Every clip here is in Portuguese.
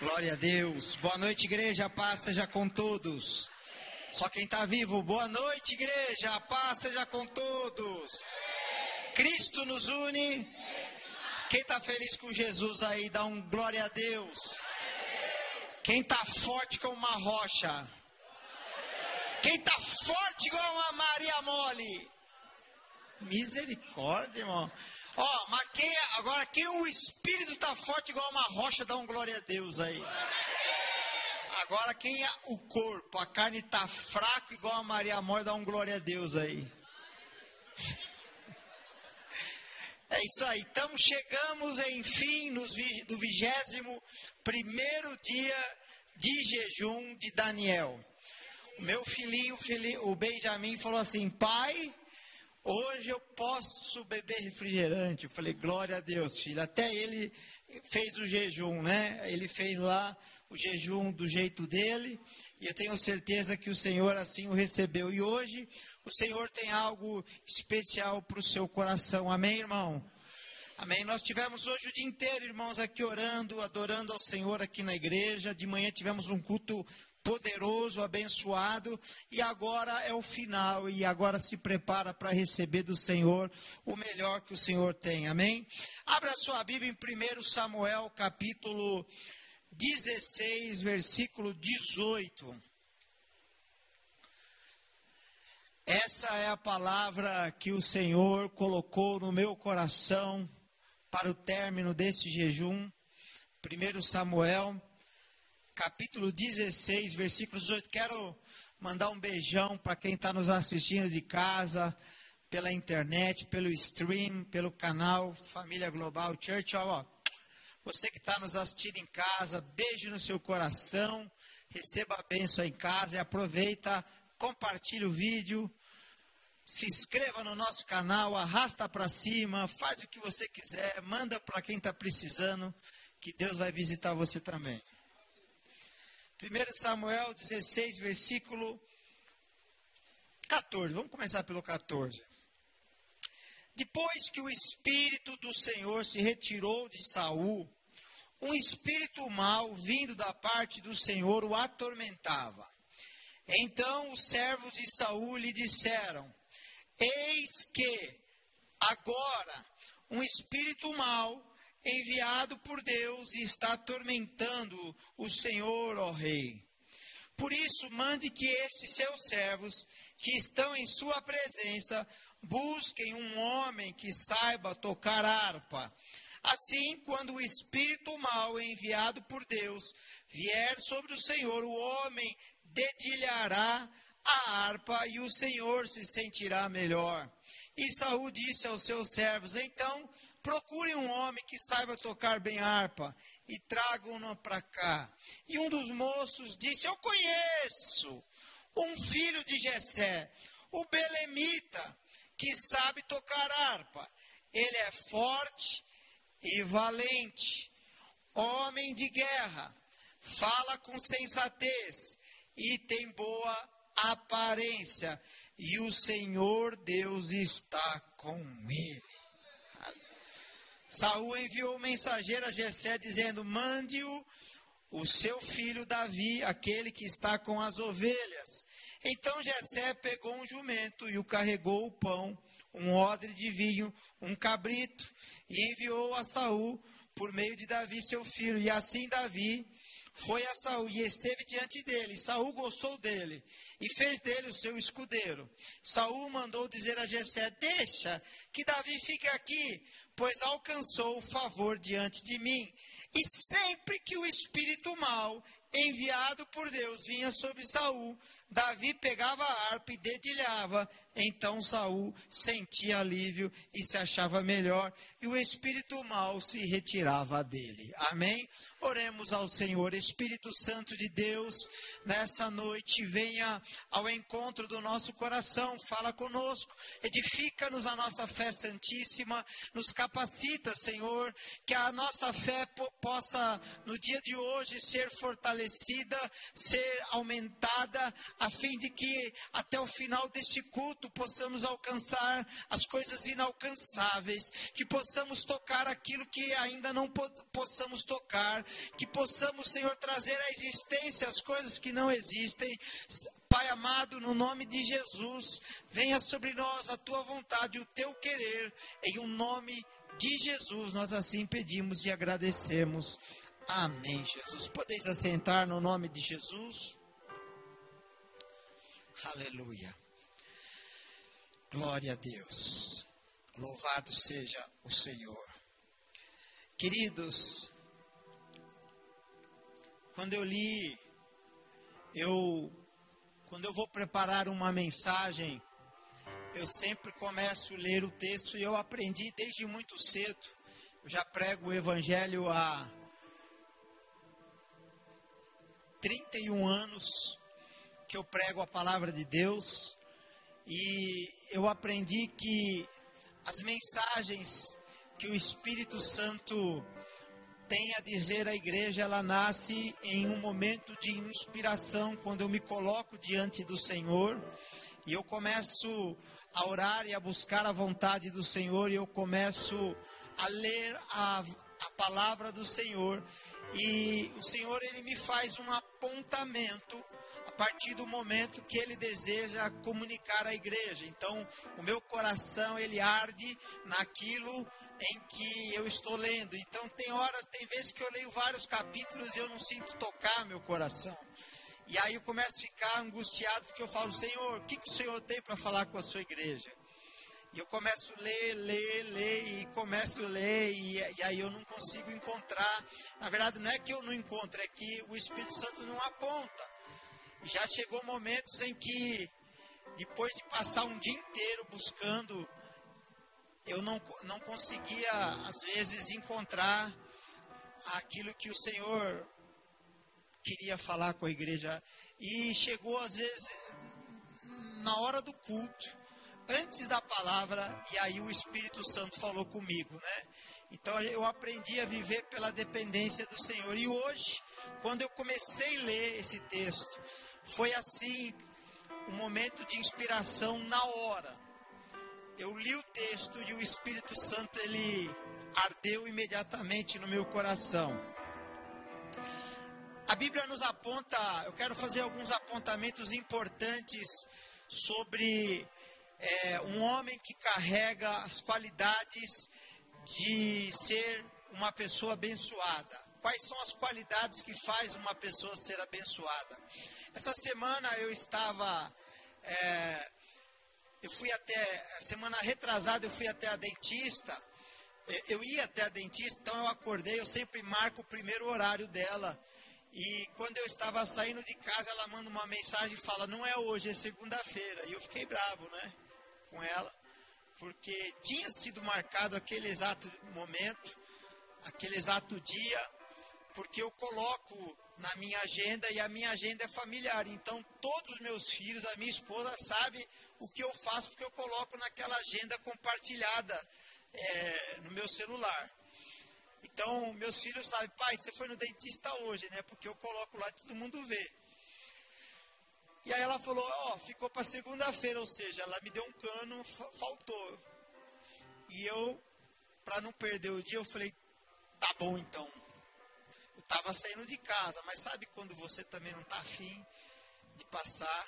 Glória a Deus. Boa noite, igreja. Paz seja com todos. Só quem está vivo. Boa noite, igreja. Paz seja com todos. Cristo nos une. Quem está feliz com Jesus aí, dá um glória a Deus. Quem está forte como uma rocha. Quem está forte igual uma Maria Mole. Misericórdia, irmão. Ó, mas quem, agora quem o espírito está forte igual uma rocha, dá um glória a Deus aí. Agora quem é o corpo, a carne está fraca igual a Maria Mole, dá um glória a Deus aí. É isso aí. Então chegamos, enfim, no do vigésimo primeiro dia de jejum de Daniel. O meu filhinho, o Benjamin, falou assim: Pai, Hoje eu posso beber refrigerante. Eu falei, glória a Deus, filho. Até ele fez o jejum, né? Ele fez lá o jejum do jeito dele. E eu tenho certeza que o Senhor assim o recebeu. E hoje o Senhor tem algo especial para o seu coração. Amém, irmão? Amém. Nós tivemos hoje o dia inteiro, irmãos, aqui orando, adorando ao Senhor aqui na igreja. De manhã tivemos um culto poderoso, abençoado, e agora é o final, e agora se prepara para receber do Senhor o melhor que o Senhor tem, amém? Abra sua Bíblia em 1 Samuel, capítulo 16, versículo 18. Essa é a palavra que o Senhor colocou no meu coração para o término desse jejum. 1 Samuel capítulo 16, versículo 18. Quero mandar um beijão para quem está nos assistindo de casa, pela internet, pelo stream, pelo canal Família Global Church. Ó, você que está nos assistindo em casa, beijo no seu coração, receba a bênção em casa e aproveita, compartilhe o vídeo, se inscreva no nosso canal, arrasta para cima, faz o que você quiser, manda para quem está precisando, que Deus vai visitar você também. 1 Samuel 16, versículo 14. Vamos começar pelo 14. Depois que o espírito do Senhor se retirou de Saul, um espírito mau vindo da parte do Senhor o atormentava. Então os servos de Saul lhe disseram: Eis que agora um espírito mau enviado por Deus e está atormentando o Senhor, ó Rei. Por isso, mande que estes seus servos, que estão em sua presença, busquem um homem que saiba tocar harpa. Assim, quando o espírito mau enviado por Deus vier sobre o Senhor, o homem dedilhará a harpa e o Senhor se sentirá melhor. E Saul disse aos seus servos: Então procurem um homem que saiba tocar bem harpa e tragam-no para cá. E um dos moços disse: Eu conheço um filho de Jessé, o Belemita, que sabe tocar harpa. Ele é forte e valente, homem de guerra, fala com sensatez e tem boa aparência, e o Senhor Deus está com ele. Saul enviou o mensageiro a Jessé dizendo: "Mande-o o seu filho Davi, aquele que está com as ovelhas". Então Jessé pegou um jumento e o carregou o pão, um odre de vinho, um cabrito e enviou a Saul por meio de Davi seu filho. E assim Davi foi a Saul e esteve diante dele. Saul gostou dele e fez dele o seu escudeiro. Saul mandou dizer a Jessé: "Deixa que Davi fique aqui, pois alcançou o favor diante de mim. E sempre que o espírito mau, enviado por Deus, vinha sobre Saul, Davi pegava a harpa e dedilhava. Então Saul sentia alívio e se achava melhor, e o espírito mau se retirava dele. Amém? Oremos ao Senhor. Espírito Santo de Deus, nessa noite, venha ao encontro do nosso coração, fala conosco, edifica-nos a nossa fé santíssima, nos capacita, Senhor, que a nossa fé possa, no dia de hoje, ser fortalecida, ser aumentada a fim de que até o final deste culto possamos alcançar as coisas inalcançáveis, que possamos tocar aquilo que ainda não possamos tocar, que possamos, Senhor, trazer à existência as coisas que não existem. Pai amado, no nome de Jesus, venha sobre nós a tua vontade, o teu querer, em um nome de Jesus, nós assim pedimos e agradecemos. Amém, Jesus. Podeis assentar no nome de Jesus. Aleluia. Glória a Deus. Louvado seja o Senhor. Queridos, quando eu li, eu quando eu vou preparar uma mensagem, eu sempre começo a ler o texto e eu aprendi desde muito cedo. Eu já prego o evangelho há 31 anos que eu prego a palavra de Deus. E eu aprendi que as mensagens que o Espírito Santo tem a dizer à igreja, ela nasce em um momento de inspiração, quando eu me coloco diante do Senhor e eu começo a orar e a buscar a vontade do Senhor e eu começo a ler a, a palavra do Senhor. E o Senhor ele me faz um apontamento a partir do momento que ele deseja comunicar à igreja. Então, o meu coração ele arde naquilo em que eu estou lendo. Então, tem horas, tem vezes que eu leio vários capítulos e eu não sinto tocar meu coração. E aí eu começo a ficar angustiado porque eu falo, Senhor, o que, que o Senhor tem para falar com a sua igreja? E eu começo a ler, ler, ler, e começo a ler, e, e, aí eu não consigo encontrar. Na verdade, não é que eu não encontro, é que o Espírito Santo não aponta. Já chegou momentos em que, depois de passar um dia inteiro buscando, eu não, não conseguia, às vezes, encontrar aquilo que o Senhor queria falar com a igreja. E chegou, às vezes, na hora do culto antes da palavra e aí o Espírito Santo falou comigo, né? Então eu aprendi a viver pela dependência do Senhor. E hoje, quando eu comecei a ler esse texto, foi assim um momento de inspiração na hora. Eu li o texto e o Espírito Santo ele ardeu imediatamente no meu coração. A Bíblia nos aponta, eu quero fazer alguns apontamentos importantes sobre é, um homem que carrega as qualidades de ser uma pessoa abençoada. Quais são as qualidades que faz uma pessoa ser abençoada? Essa semana eu estava, é, eu fui até, semana retrasada eu fui até a dentista, é, eu ia até a dentista, então eu acordei, eu sempre marco o primeiro horário dela. E quando eu estava saindo de casa, ela manda uma mensagem e fala: Não é hoje, é segunda-feira. E eu fiquei bravo, né? com ela, porque tinha sido marcado aquele exato momento, aquele exato dia, porque eu coloco na minha agenda e a minha agenda é familiar. Então, todos os meus filhos, a minha esposa sabe o que eu faço, porque eu coloco naquela agenda compartilhada é, no meu celular. Então, meus filhos sabem, pai, você foi no dentista hoje, né? Porque eu coloco lá e todo mundo vê. E aí ela falou, ó, oh, ficou para segunda-feira, ou seja, ela me deu um cano, faltou. E eu, para não perder o dia, eu falei, tá bom então. Estava saindo de casa, mas sabe quando você também não está afim de passar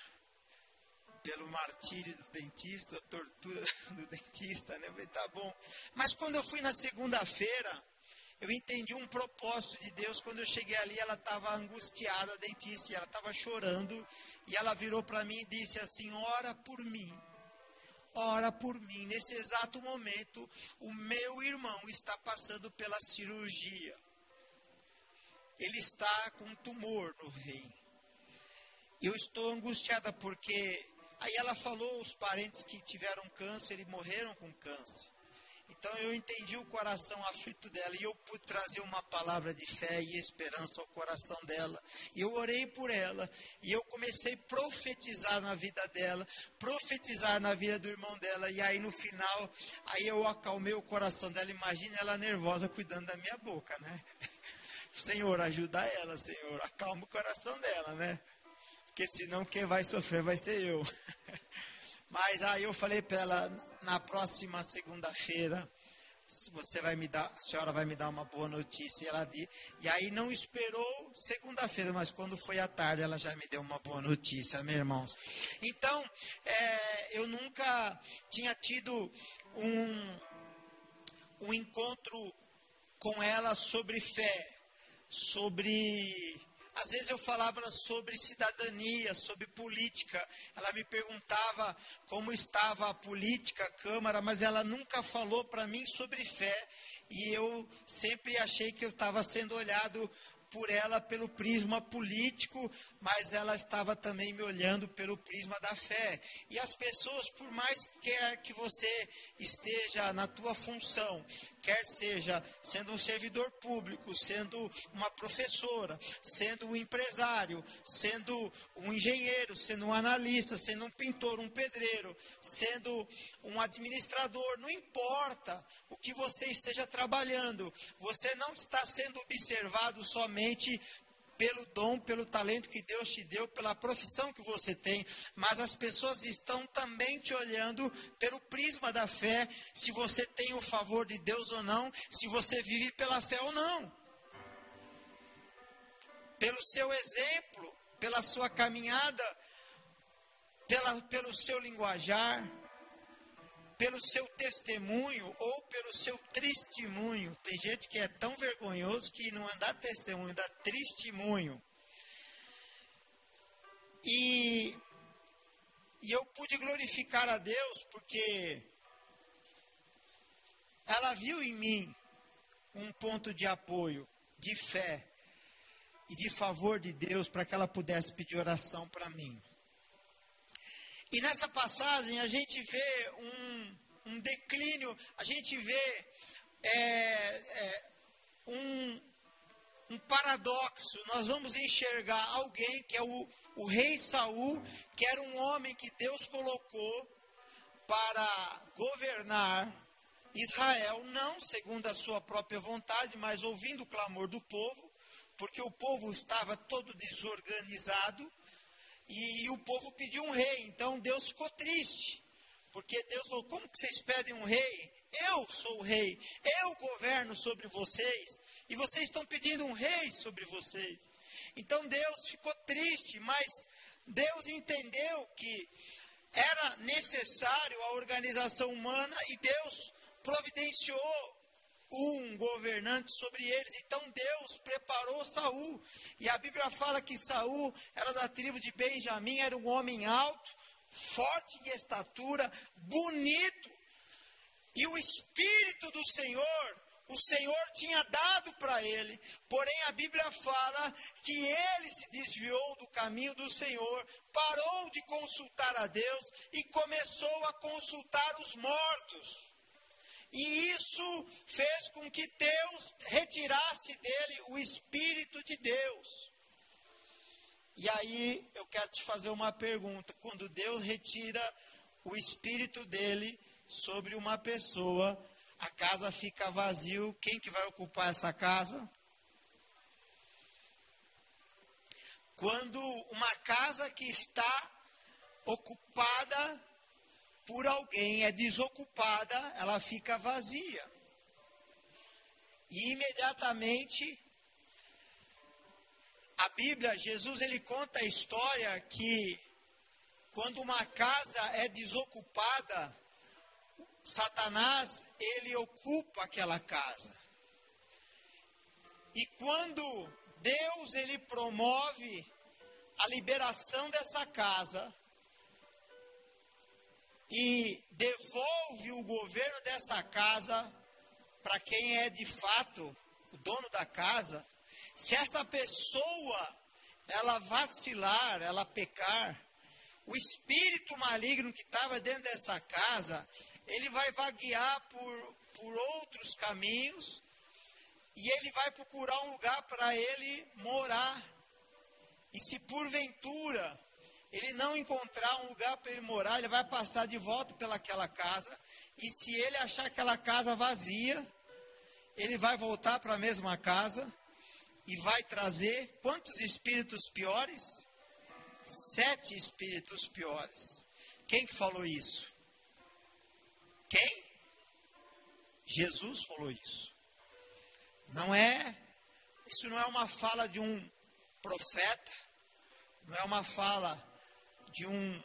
pelo martírio do dentista, a tortura do dentista, né? Eu falei, tá bom. Mas quando eu fui na segunda-feira, eu entendi um propósito de Deus. Quando eu cheguei ali, ela estava angustiada, a dentista, e ela estava chorando. E ela virou para mim e disse assim: Ora por mim. Ora por mim. Nesse exato momento, o meu irmão está passando pela cirurgia. Ele está com um tumor no rim. Eu estou angustiada porque. Aí ela falou os parentes que tiveram câncer e morreram com câncer. Então eu entendi o coração aflito dela e eu pude trazer uma palavra de fé e esperança ao coração dela. Eu orei por ela e eu comecei a profetizar na vida dela, profetizar na vida do irmão dela. E aí no final, aí eu acalmei o coração dela. Imagina ela nervosa cuidando da minha boca, né? Senhor, ajuda ela, Senhor, acalma o coração dela, né? porque senão quem vai sofrer vai ser eu. Mas aí eu falei para ela, na próxima segunda-feira, você vai me dar, a senhora vai me dar uma boa notícia. E, ela, e aí não esperou segunda-feira, mas quando foi à tarde ela já me deu uma boa notícia, meus irmãos. Então, é, eu nunca tinha tido um, um encontro com ela sobre fé, sobre às vezes eu falava sobre cidadania, sobre política. Ela me perguntava como estava a política, a Câmara, mas ela nunca falou para mim sobre fé. E eu sempre achei que eu estava sendo olhado por ela pelo prisma político, mas ela estava também me olhando pelo prisma da fé. E as pessoas, por mais quer que você esteja na tua função, quer seja sendo um servidor público, sendo uma professora, sendo um empresário, sendo um engenheiro, sendo um analista, sendo um pintor, um pedreiro, sendo um administrador, não importa o que você esteja trabalhando, você não está sendo observado somente pelo dom, pelo talento que Deus te deu, pela profissão que você tem, mas as pessoas estão também te olhando pelo prisma da fé, se você tem o favor de Deus ou não, se você vive pela fé ou não. Pelo seu exemplo, pela sua caminhada, pela, pelo seu linguajar, pelo seu testemunho ou pelo seu testemunho. Tem gente que é tão vergonhoso que não dá testemunho, dá testemunho. E, e eu pude glorificar a Deus porque ela viu em mim um ponto de apoio, de fé e de favor de Deus para que ela pudesse pedir oração para mim. E nessa passagem a gente vê um, um declínio, a gente vê é, é, um, um paradoxo. Nós vamos enxergar alguém que é o, o rei Saul, que era um homem que Deus colocou para governar Israel, não segundo a sua própria vontade, mas ouvindo o clamor do povo, porque o povo estava todo desorganizado e, o povo pediu um rei, então Deus ficou triste. Porque Deus falou: como que vocês pedem um rei? Eu sou o rei, eu governo sobre vocês, e vocês estão pedindo um rei sobre vocês. Então Deus ficou triste, mas Deus entendeu que era necessário a organização humana e Deus providenciou um governante sobre eles. Então Deus preparou Saul. E a Bíblia fala que Saul era da tribo de Benjamim, era um homem alto, forte de estatura, bonito. E o espírito do Senhor, o Senhor tinha dado para ele. Porém a Bíblia fala que ele se desviou do caminho do Senhor, parou de consultar a Deus e começou a consultar os mortos. E isso fez com que Deus retirasse dele o Espírito de Deus. E aí eu quero te fazer uma pergunta: quando Deus retira o Espírito dele sobre uma pessoa, a casa fica vazia, quem que vai ocupar essa casa? Quando uma casa que está ocupada por alguém é desocupada, ela fica vazia. E imediatamente a Bíblia, Jesus ele conta a história que quando uma casa é desocupada, Satanás ele ocupa aquela casa. E quando Deus ele promove a liberação dessa casa, e devolve o governo dessa casa para quem é de fato o dono da casa, se essa pessoa ela vacilar, ela pecar, o espírito maligno que estava dentro dessa casa, ele vai vaguear por, por outros caminhos e ele vai procurar um lugar para ele morar. E se porventura ele não encontrar um lugar para ele morar, ele vai passar de volta pelaquela casa. E se ele achar aquela casa vazia, ele vai voltar para a mesma casa e vai trazer quantos espíritos piores? sete espíritos piores. Quem que falou isso? Quem? Jesus falou isso. Não é, isso não é uma fala de um profeta, não é uma fala de um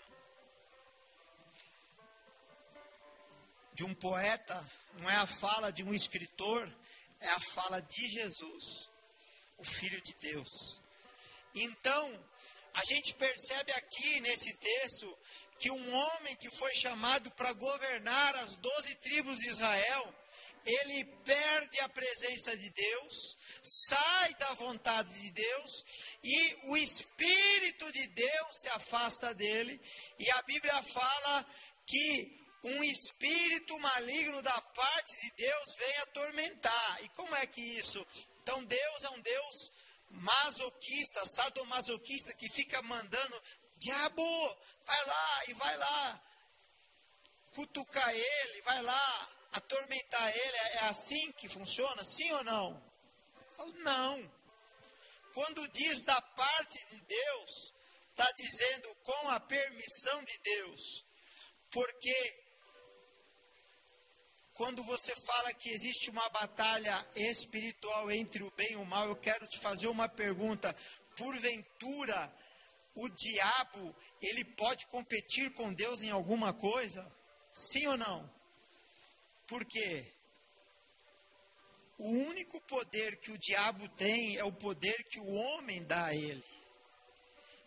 de um poeta, não é a fala de um escritor, é a fala de Jesus, o Filho de Deus. Então, a gente percebe aqui nesse texto que um homem que foi chamado para governar as doze tribos de Israel, ele perde a presença de Deus, sai da vontade de Deus e o Espírito de Deus se afasta dele. E a Bíblia fala que um espírito maligno da parte de Deus vem atormentar. E como é que isso? Então Deus é um Deus masoquista, sadomasoquista, que fica mandando, diabo, vai lá e vai lá, cutucar ele, vai lá, atormentar ele. É assim que funciona? Sim ou não? Não. Quando diz da parte de Deus, está dizendo com a permissão de Deus. Porque quando você fala que existe uma batalha espiritual entre o bem e o mal, eu quero te fazer uma pergunta. Porventura, o diabo, ele pode competir com Deus em alguma coisa? Sim ou não? Por quê? O único poder que o diabo tem é o poder que o homem dá a ele.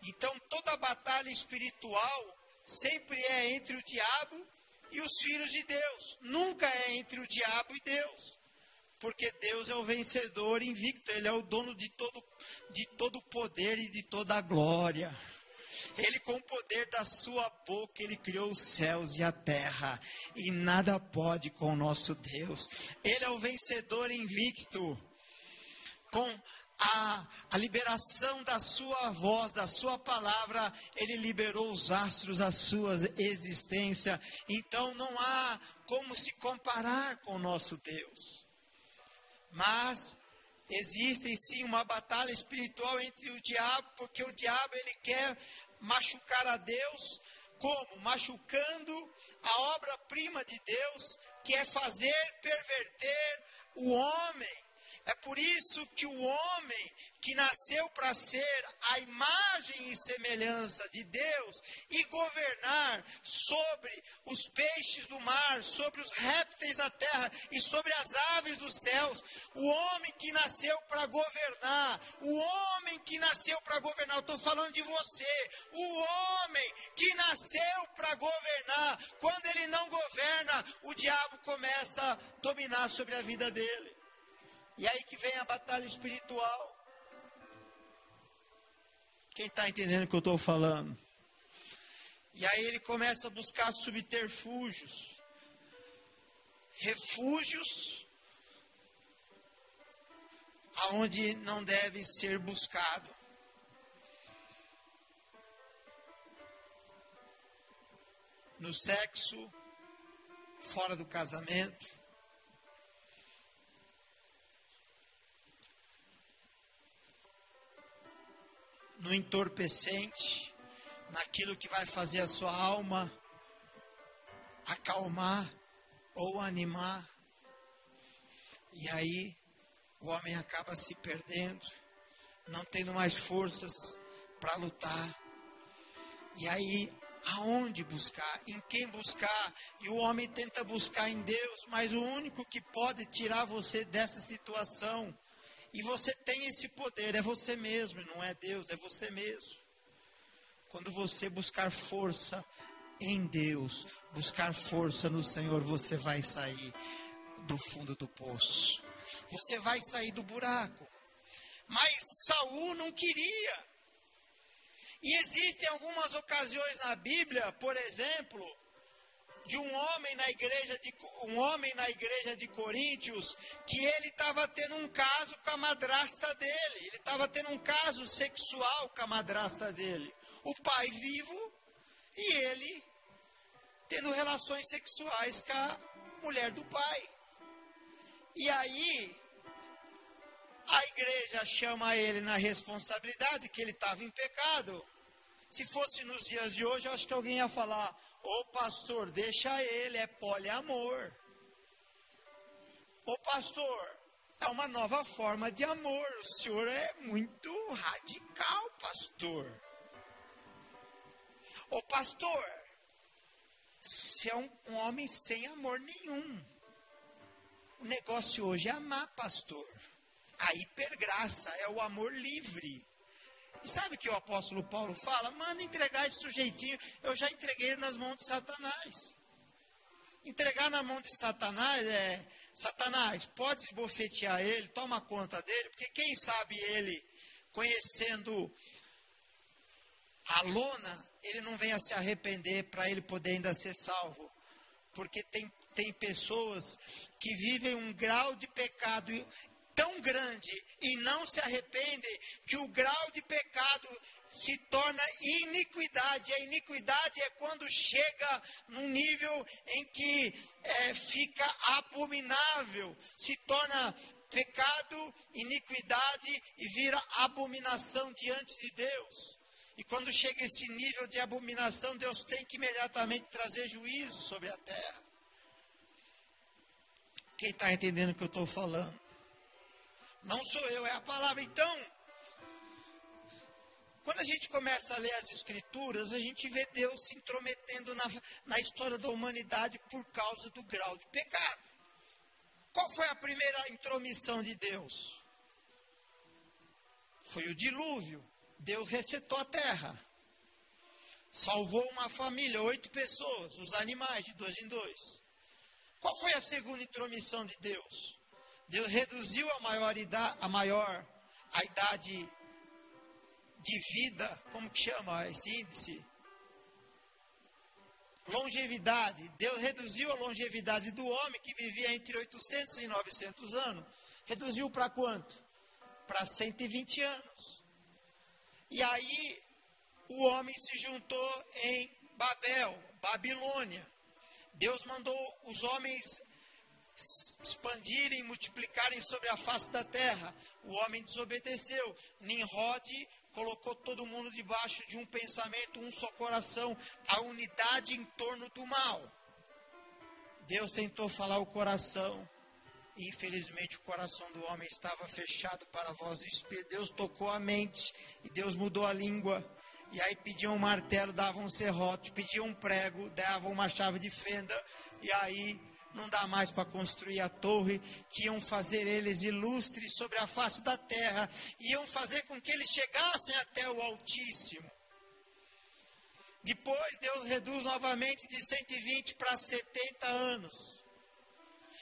Então, toda batalha espiritual sempre é entre o diabo e os filhos de Deus. Nunca é entre o diabo e Deus. Porque Deus é o vencedor invicto, Ele é o dono de todo, de todo poder e de toda a glória. Ele, com o poder da sua boca, ele criou os céus e a terra, e nada pode com o nosso Deus. Ele é o vencedor invicto. Com a, a liberação da sua voz, da sua palavra, ele liberou os astros à sua existência. Então não há como se comparar com o nosso Deus. Mas existe sim uma batalha espiritual entre o diabo, porque o diabo ele quer machucar a Deus, como? Machucando a obra-prima de Deus, que é fazer perverter o homem é por isso que o homem que nasceu para ser a imagem e semelhança de Deus e governar sobre os peixes do mar, sobre os répteis da terra e sobre as aves dos céus, o homem que nasceu para governar, o homem que nasceu para governar, eu estou falando de você, o homem que nasceu para governar, quando ele não governa, o diabo começa a dominar sobre a vida dele. E aí que vem a batalha espiritual. Quem está entendendo o que eu estou falando? E aí ele começa a buscar subterfúgios, refúgios, aonde não deve ser buscado. No sexo, fora do casamento, no entorpecente, naquilo que vai fazer a sua alma acalmar ou animar. E aí o homem acaba se perdendo, não tendo mais forças para lutar. E aí aonde buscar, em quem buscar, e o homem tenta buscar em Deus, mas o único que pode tirar você dessa situação e você tem esse poder, é você mesmo, não é Deus, é você mesmo. Quando você buscar força em Deus, buscar força no Senhor, você vai sair do fundo do poço. Você vai sair do buraco. Mas Saul não queria. E existem algumas ocasiões na Bíblia, por exemplo, de um homem na igreja de um homem na igreja de Coríntios que ele estava tendo um caso com a madrasta dele. Ele estava tendo um caso sexual com a madrasta dele. O pai vivo e ele tendo relações sexuais com a mulher do pai. E aí a igreja chama ele na responsabilidade que ele estava em pecado. Se fosse nos dias de hoje, eu acho que alguém ia falar: Ô pastor, deixa ele, é poliamor. Ô pastor, é uma nova forma de amor. O senhor é muito radical, pastor. Ô pastor, você é um, um homem sem amor nenhum. O negócio hoje é amar, pastor. A hipergraça é o amor livre. E sabe o que o apóstolo Paulo fala? Manda entregar esse sujeitinho. Eu já entreguei nas mãos de Satanás. Entregar na mão de Satanás é. Satanás, pode esbofetear ele, toma conta dele, porque quem sabe ele, conhecendo a lona, ele não venha se arrepender para ele poder ainda ser salvo. Porque tem, tem pessoas que vivem um grau de pecado tão grande e não se arrependem que o grau de pecado se torna iniquidade. A iniquidade é quando chega num nível em que é, fica abominável, se torna pecado, iniquidade e vira abominação diante de Deus. E quando chega esse nível de abominação, Deus tem que imediatamente trazer juízo sobre a terra. Quem está entendendo o que eu estou falando? Não sou eu, é a palavra. Então, quando a gente começa a ler as Escrituras, a gente vê Deus se intrometendo na, na história da humanidade por causa do grau de pecado. Qual foi a primeira intromissão de Deus? Foi o dilúvio. Deus resetou a terra. Salvou uma família, oito pessoas, os animais, de dois em dois. Qual foi a segunda intromissão de Deus? Deus reduziu a maior, idade, a maior a idade de vida, como que chama esse índice? Longevidade. Deus reduziu a longevidade do homem que vivia entre 800 e 900 anos. Reduziu para quanto? Para 120 anos. E aí o homem se juntou em Babel, Babilônia. Deus mandou os homens expandirem, multiplicarem sobre a face da terra. O homem desobedeceu. Nimrod colocou todo mundo debaixo de um pensamento, um só coração, a unidade em torno do mal. Deus tentou falar o coração. Infelizmente o coração do homem estava fechado para a voz do Espírito. Deus tocou a mente e Deus mudou a língua. E aí pediam um martelo, davam um serrote, pediam um prego, davam uma chave de fenda. E aí não dá mais para construir a torre que iam fazer eles ilustres sobre a face da terra, iam fazer com que eles chegassem até o Altíssimo. Depois Deus reduz novamente de 120 para 70 anos.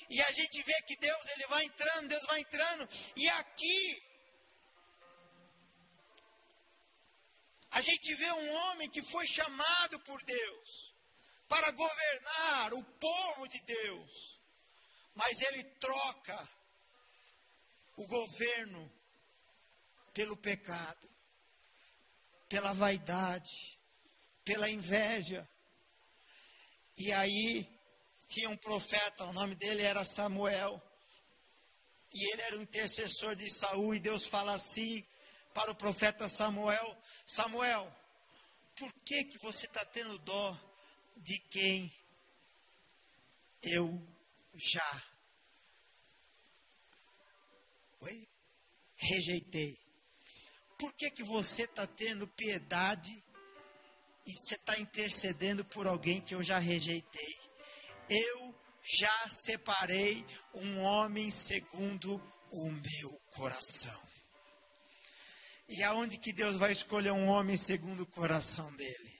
E a gente vê que Deus ele vai entrando, Deus vai entrando, e aqui a gente vê um homem que foi chamado por Deus para governar o povo de Deus. Mas ele troca o governo pelo pecado, pela vaidade, pela inveja. E aí tinha um profeta, o nome dele era Samuel. E ele era o intercessor de Saul, e Deus fala assim para o profeta Samuel: Samuel, por que, que você está tendo dó de quem eu já Oi? rejeitei. Por que, que você está tendo piedade e você está intercedendo por alguém que eu já rejeitei? Eu já separei um homem segundo o meu coração. E aonde que Deus vai escolher um homem segundo o coração dele?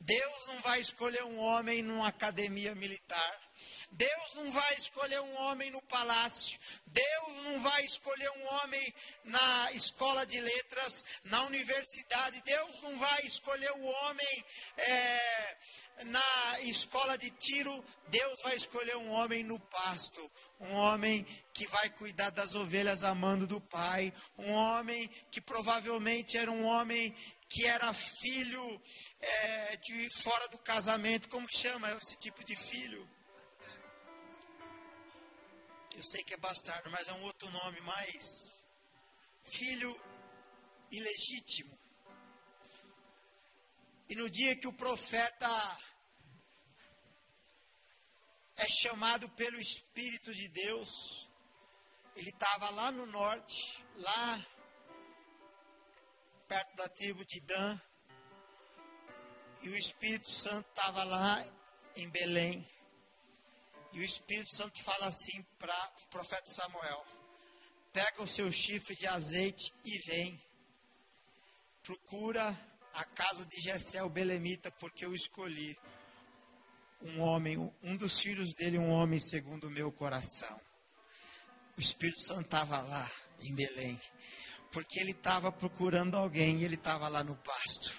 Deus não vai escolher um homem numa academia militar. Deus não vai escolher um homem no palácio. Deus não vai escolher um homem na escola de letras, na universidade. Deus não vai escolher um homem é, na escola de tiro. Deus vai escolher um homem no pasto. Um homem que vai cuidar das ovelhas amando do Pai. Um homem que provavelmente era um homem que era filho é, de fora do casamento, como que chama esse tipo de filho? Eu sei que é bastardo, mas é um outro nome mais. Filho ilegítimo. E no dia que o profeta é chamado pelo Espírito de Deus, ele estava lá no norte, lá perto da tribo de Dan, e o Espírito Santo estava lá em Belém. E o Espírito Santo fala assim para o profeta Samuel: pega o seu chifre de azeite e vem. Procura a casa de Jessé, o Belemita, porque eu escolhi um homem, um dos filhos dele, um homem segundo o meu coração. O Espírito Santo estava lá em Belém, porque ele estava procurando alguém e ele estava lá no pasto.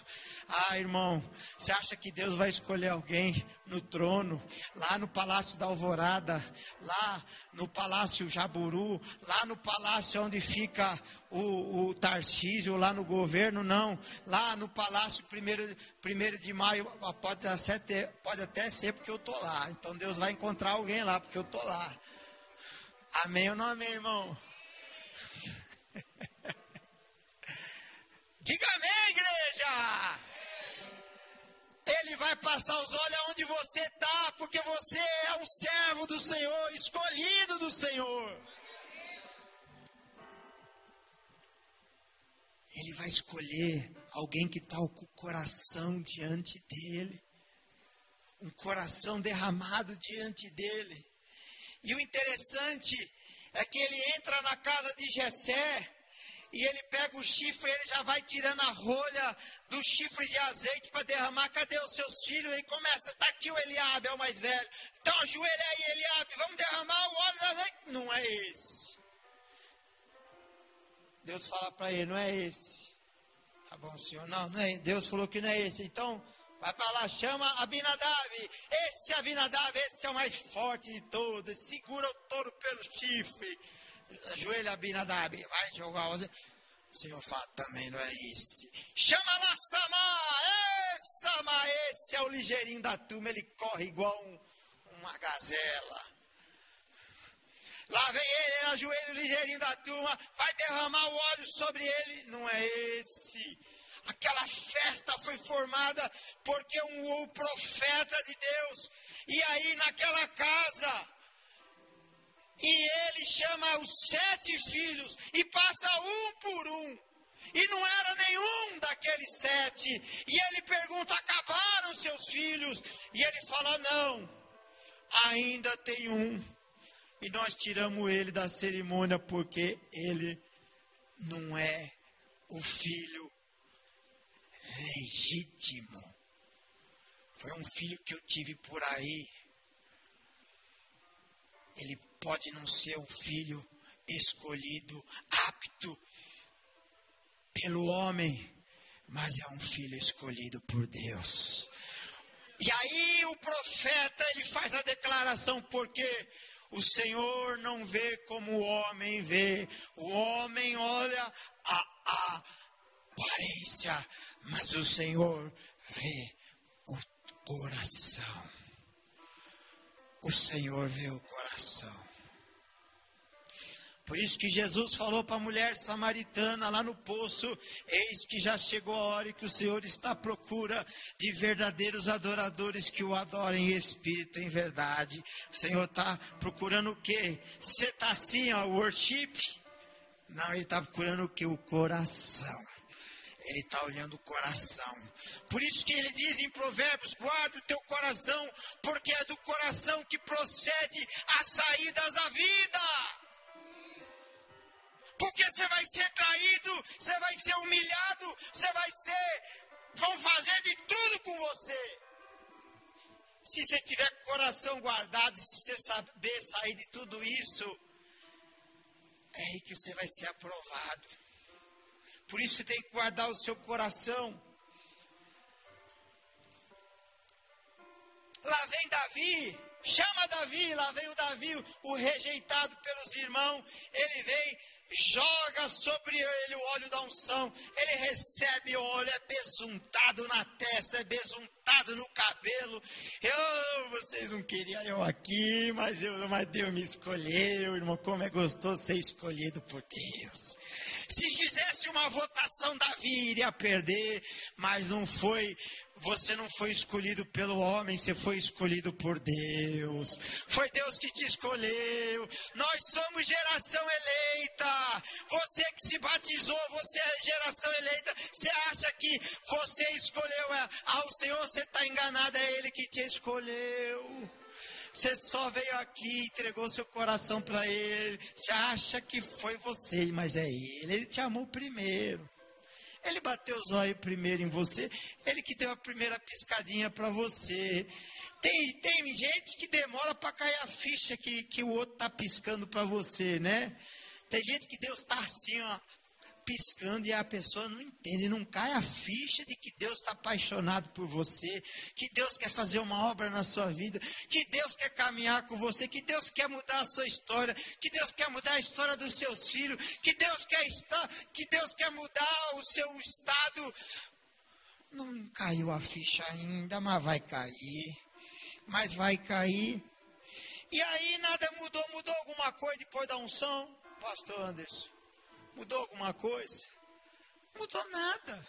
Ah, irmão, você acha que Deus vai escolher alguém no trono, lá no Palácio da Alvorada, lá no Palácio Jaburu, lá no palácio onde fica o, o Tarcísio, lá no governo? Não, lá no Palácio 1 de Maio, pode até, pode até ser porque eu estou lá. Então Deus vai encontrar alguém lá porque eu estou lá. Amém ou não amém, irmão? Diga amém, igreja! Ele vai passar os olhos aonde você está, porque você é um servo do Senhor, escolhido do Senhor. Ele vai escolher alguém que está com o coração diante dele, um coração derramado diante dele. E o interessante é que ele entra na casa de Jessé e ele pega o chifre, ele já vai tirando a rolha do chifre de azeite para derramar. Cadê os seus filhos? Ele começa, está aqui o Eliabe, é o mais velho. Então ajoelha aí, Eliabe, vamos derramar o óleo do azeite. Não é esse. Deus fala para ele, não é esse. Tá bom, senhor? Não, não é. Deus falou que não é esse. Então, vai para lá, chama Abinadab. Esse Abinadab, esse é o mais forte de todos. Segura o touro pelo chifre ajoelha Abinadab, vai jogar o Senhor fala, também não é esse. Chama lá Samá, é Samá, esse é o ligeirinho da turma, ele corre igual um, uma gazela. Lá vem ele, ele ajoelha o ligeirinho da turma, vai derramar o óleo sobre ele. Não é esse. Aquela festa foi formada porque um, o profeta de Deus. E aí naquela casa, e ele chama os sete filhos e passa um por um. E não era nenhum daqueles sete. E ele pergunta: acabaram seus filhos? E ele fala: não, ainda tem um. E nós tiramos ele da cerimônia porque ele não é o filho legítimo. Foi um filho que eu tive por aí. Ele pode não ser um filho escolhido, apto pelo homem, mas é um filho escolhido por Deus. E aí o profeta ele faz a declaração porque o Senhor não vê como o homem vê. O homem olha a, aparência, mas o Senhor vê o coração. O Senhor vê o coração. Por isso que Jesus falou para a mulher samaritana lá no poço: Eis que já chegou a hora e que o Senhor está à procura de verdadeiros adoradores que o adorem em espírito, em verdade. O Senhor está procurando o quê? Você está assim, ó, worship? Não, Ele está procurando o que? O coração. Ele está olhando o coração. Por isso que ele diz em Provérbios: guarda o teu coração, porque é do coração que procede as saídas da vida. Porque você vai ser traído, você vai ser humilhado, você vai ser. Vão fazer de tudo com você. Se você tiver coração guardado, se você saber sair de tudo isso, é aí que você vai ser aprovado. Por isso você tem que guardar o seu coração. Lá vem Davi, chama Davi, lá vem o Davi, o rejeitado pelos irmãos. Ele vem, joga sobre ele o óleo da unção, ele recebe o óleo, é besuntado na testa, é besuntado no cabelo. Eu, vocês não queriam eu aqui, mas, eu, mas Deus me escolheu, irmão, como é gostoso ser escolhido por Deus. Se fizesse uma votação, Davi iria perder, mas não foi você não foi escolhido pelo homem, você foi escolhido por Deus. Foi Deus que te escolheu. Nós somos geração eleita. Você que se batizou, você é geração eleita. Você acha que você escolheu ao Senhor, você está enganado, é Ele que te escolheu. Você só veio aqui, entregou seu coração para Ele. Você acha que foi você, mas é Ele. Ele te amou primeiro. Ele bateu os olhos primeiro em você, ele que deu a primeira piscadinha para você. Tem, tem gente que demora para cair a ficha que, que o outro está piscando para você, né? Tem gente que Deus está assim, ó, piscando e a pessoa não entende, não cai a ficha de que Deus está apaixonado por você, que Deus quer fazer uma obra na sua vida, que Deus quer caminhar com você, que Deus quer mudar a sua história, que Deus quer mudar a história dos seus filhos, que Deus quer estar, que Deus quer mudar o seu estado. Não caiu a ficha ainda, mas vai cair. Mas vai cair. E aí nada mudou, mudou alguma coisa depois da unção, pastor Anderson? Mudou alguma coisa? Mudou nada.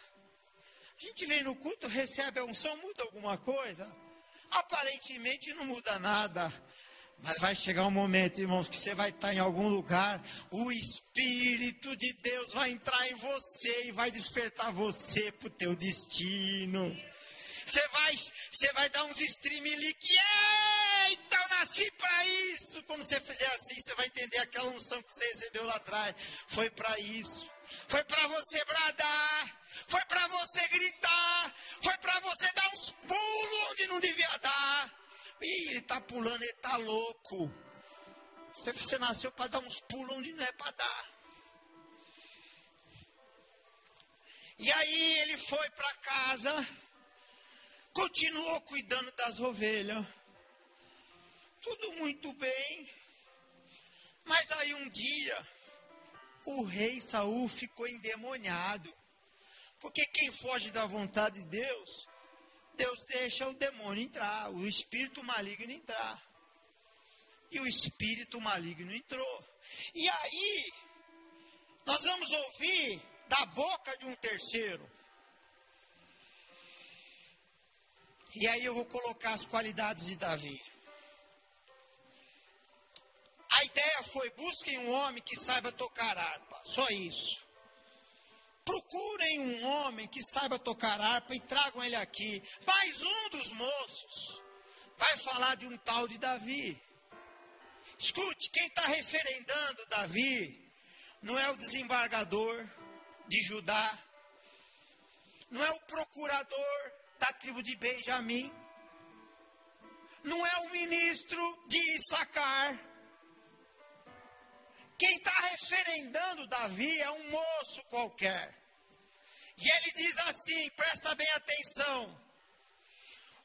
A gente vem no culto, recebe a unção, muda alguma coisa? Aparentemente não muda nada. Mas vai chegar um momento, irmãos, que você vai estar em algum lugar, o Espírito de Deus vai entrar em você e vai despertar você para o teu destino. Você vai, você vai dar uns streamlink, eita, nasci para isso. Quando você fizer assim, você vai entender aquela unção que você recebeu lá atrás. Foi para isso. Foi para você bradar. Foi para você gritar. Foi para você dar uns pulos onde não devia dar. Ih, ele está pulando, ele está louco. Você, você nasceu para dar uns pulos onde não é para dar. E aí ele foi para casa continuou cuidando das ovelhas. Tudo muito bem. Mas aí um dia, o rei Saul ficou endemoniado. Porque quem foge da vontade de Deus, Deus deixa o demônio entrar, o espírito maligno entrar. E o espírito maligno entrou. E aí, nós vamos ouvir da boca de um terceiro E aí eu vou colocar as qualidades de Davi. A ideia foi: busquem um homem que saiba tocar harpa, só isso. Procurem um homem que saiba tocar harpa e tragam ele aqui. Mais um dos moços vai falar de um tal de Davi. Escute, quem está referendando Davi não é o desembargador de Judá, não é o procurador da tribo de Benjamim. Não é o ministro de Issacar. Referendando Davi é um moço qualquer. E ele diz assim: presta bem atenção.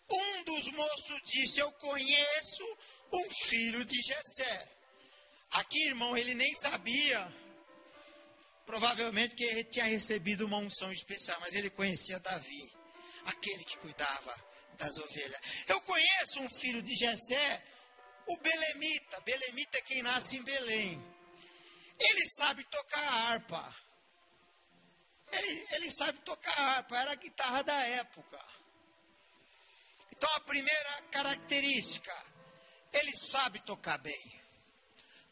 Um dos moços disse: Eu conheço um filho de Jessé. Aqui, irmão, ele nem sabia. Provavelmente que ele tinha recebido uma unção especial, mas ele conhecia Davi aquele que cuidava das ovelhas. Eu conheço um filho de Jessé, o Belemita. Belemita é quem nasce em Belém. Ele sabe tocar harpa. Ele, ele sabe tocar harpa, era a guitarra da época. Então a primeira característica, ele sabe tocar bem.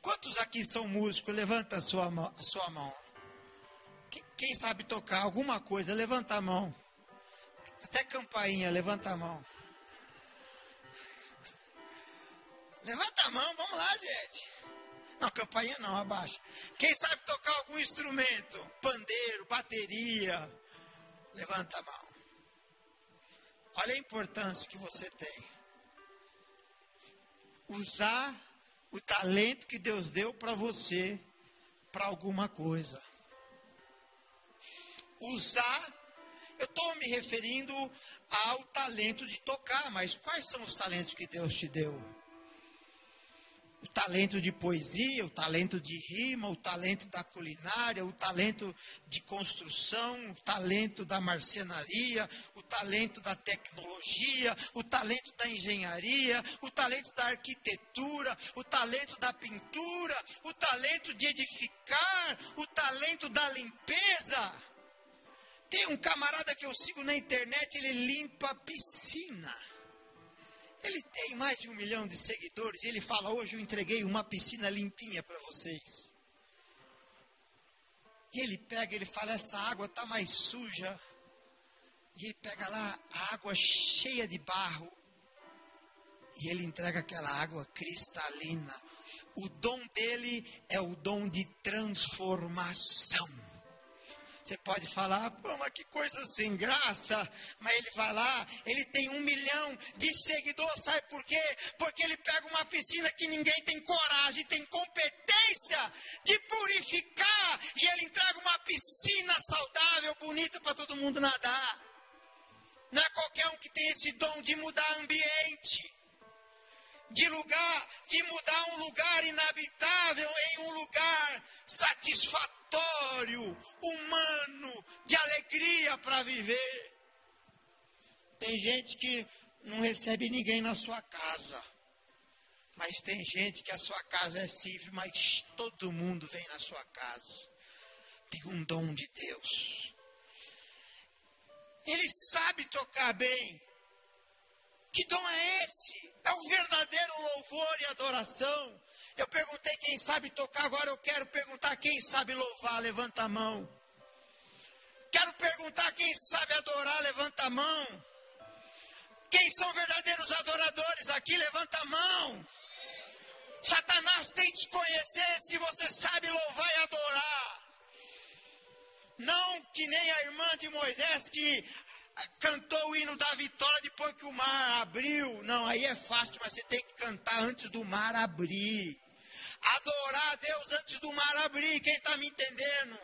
Quantos aqui são músicos? Levanta a sua. A sua mão. Quem sabe tocar alguma coisa, levanta a mão. Até campainha, levanta a mão. Levanta a mão, vamos lá, gente. Não, campainha não, abaixa. Quem sabe tocar algum instrumento? Pandeiro, bateria. Levanta a mão. Olha a importância que você tem. Usar o talento que Deus deu para você para alguma coisa. Usar eu estou me referindo ao talento de tocar, mas quais são os talentos que Deus te deu? O talento de poesia, o talento de rima, o talento da culinária, o talento de construção, o talento da marcenaria, o talento da tecnologia, o talento da engenharia, o talento da arquitetura, o talento da pintura, o talento de edificar, o talento da limpeza. Tem um camarada que eu sigo na internet, ele limpa a piscina. Ele tem mais de um milhão de seguidores e ele fala: Hoje eu entreguei uma piscina limpinha para vocês. E ele pega, ele fala: Essa água está mais suja. E ele pega lá a água cheia de barro. E ele entrega aquela água cristalina. O dom dele é o dom de transformação. Você pode falar, pô, mas que coisa sem graça. Mas ele vai lá, ele tem um milhão de seguidores, sabe por quê? Porque ele pega uma piscina que ninguém tem coragem, tem competência de purificar, e ele entrega uma piscina saudável, bonita para todo mundo nadar. Não é qualquer um que tem esse dom de mudar ambiente de lugar, de mudar um lugar inabitável em um lugar satisfatório, humano, de alegria para viver. Tem gente que não recebe ninguém na sua casa. Mas tem gente que a sua casa é simples, mas todo mundo vem na sua casa. Tem um dom de Deus. Ele sabe tocar bem. Que dom é esse? É o verdadeiro louvor e adoração. Eu perguntei quem sabe tocar, agora eu quero perguntar quem sabe louvar, levanta a mão. Quero perguntar quem sabe adorar, levanta a mão. Quem são verdadeiros adoradores aqui, levanta a mão. Satanás tem te conhecer se você sabe louvar e adorar. Não que nem a irmã de Moisés que cantou o hino da vitória depois que o mar abriu. Não, aí é fácil, mas você tem que cantar antes do mar abrir. Adorar a Deus antes do mar abrir. Quem está me entendendo?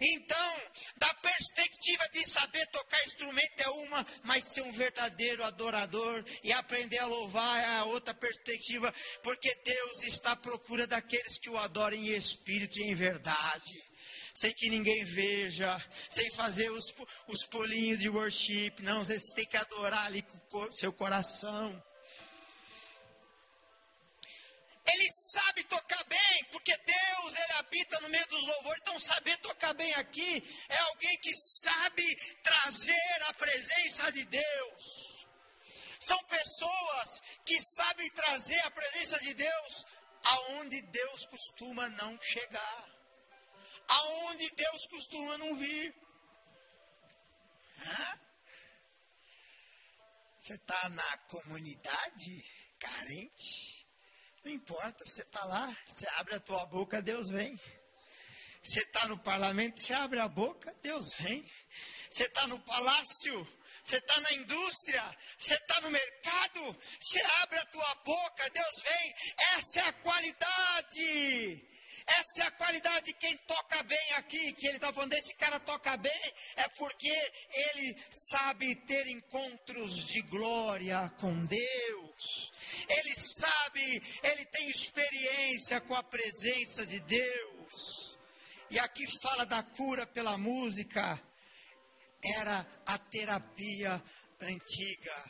Então, da perspectiva de saber tocar instrumento é uma, mas ser um verdadeiro adorador e aprender a louvar é a outra perspectiva, porque Deus está à procura daqueles que o adorem em espírito e em verdade sem que ninguém veja, sem fazer os, os pulinhos de worship. Não, você tem que adorar ali com o seu coração. Ele sabe tocar bem, porque Deus ele habita no meio dos louvores. Então, saber tocar bem aqui é alguém que sabe trazer a presença de Deus. São pessoas que sabem trazer a presença de Deus aonde Deus costuma não chegar aonde Deus costuma não vir. Você está na comunidade carente? Não importa, você está lá, você abre a tua boca, Deus vem. Você está no parlamento, você abre a boca, Deus vem. Você está no palácio, você está na indústria, você está no mercado, você abre a tua boca, Deus vem. Essa é a qualidade essa é a qualidade de quem toca bem aqui, que ele está falando, esse cara toca bem, é porque ele sabe ter encontros de glória com Deus. Ele sabe, ele tem experiência com a presença de Deus. E aqui fala da cura pela música, era a terapia antiga.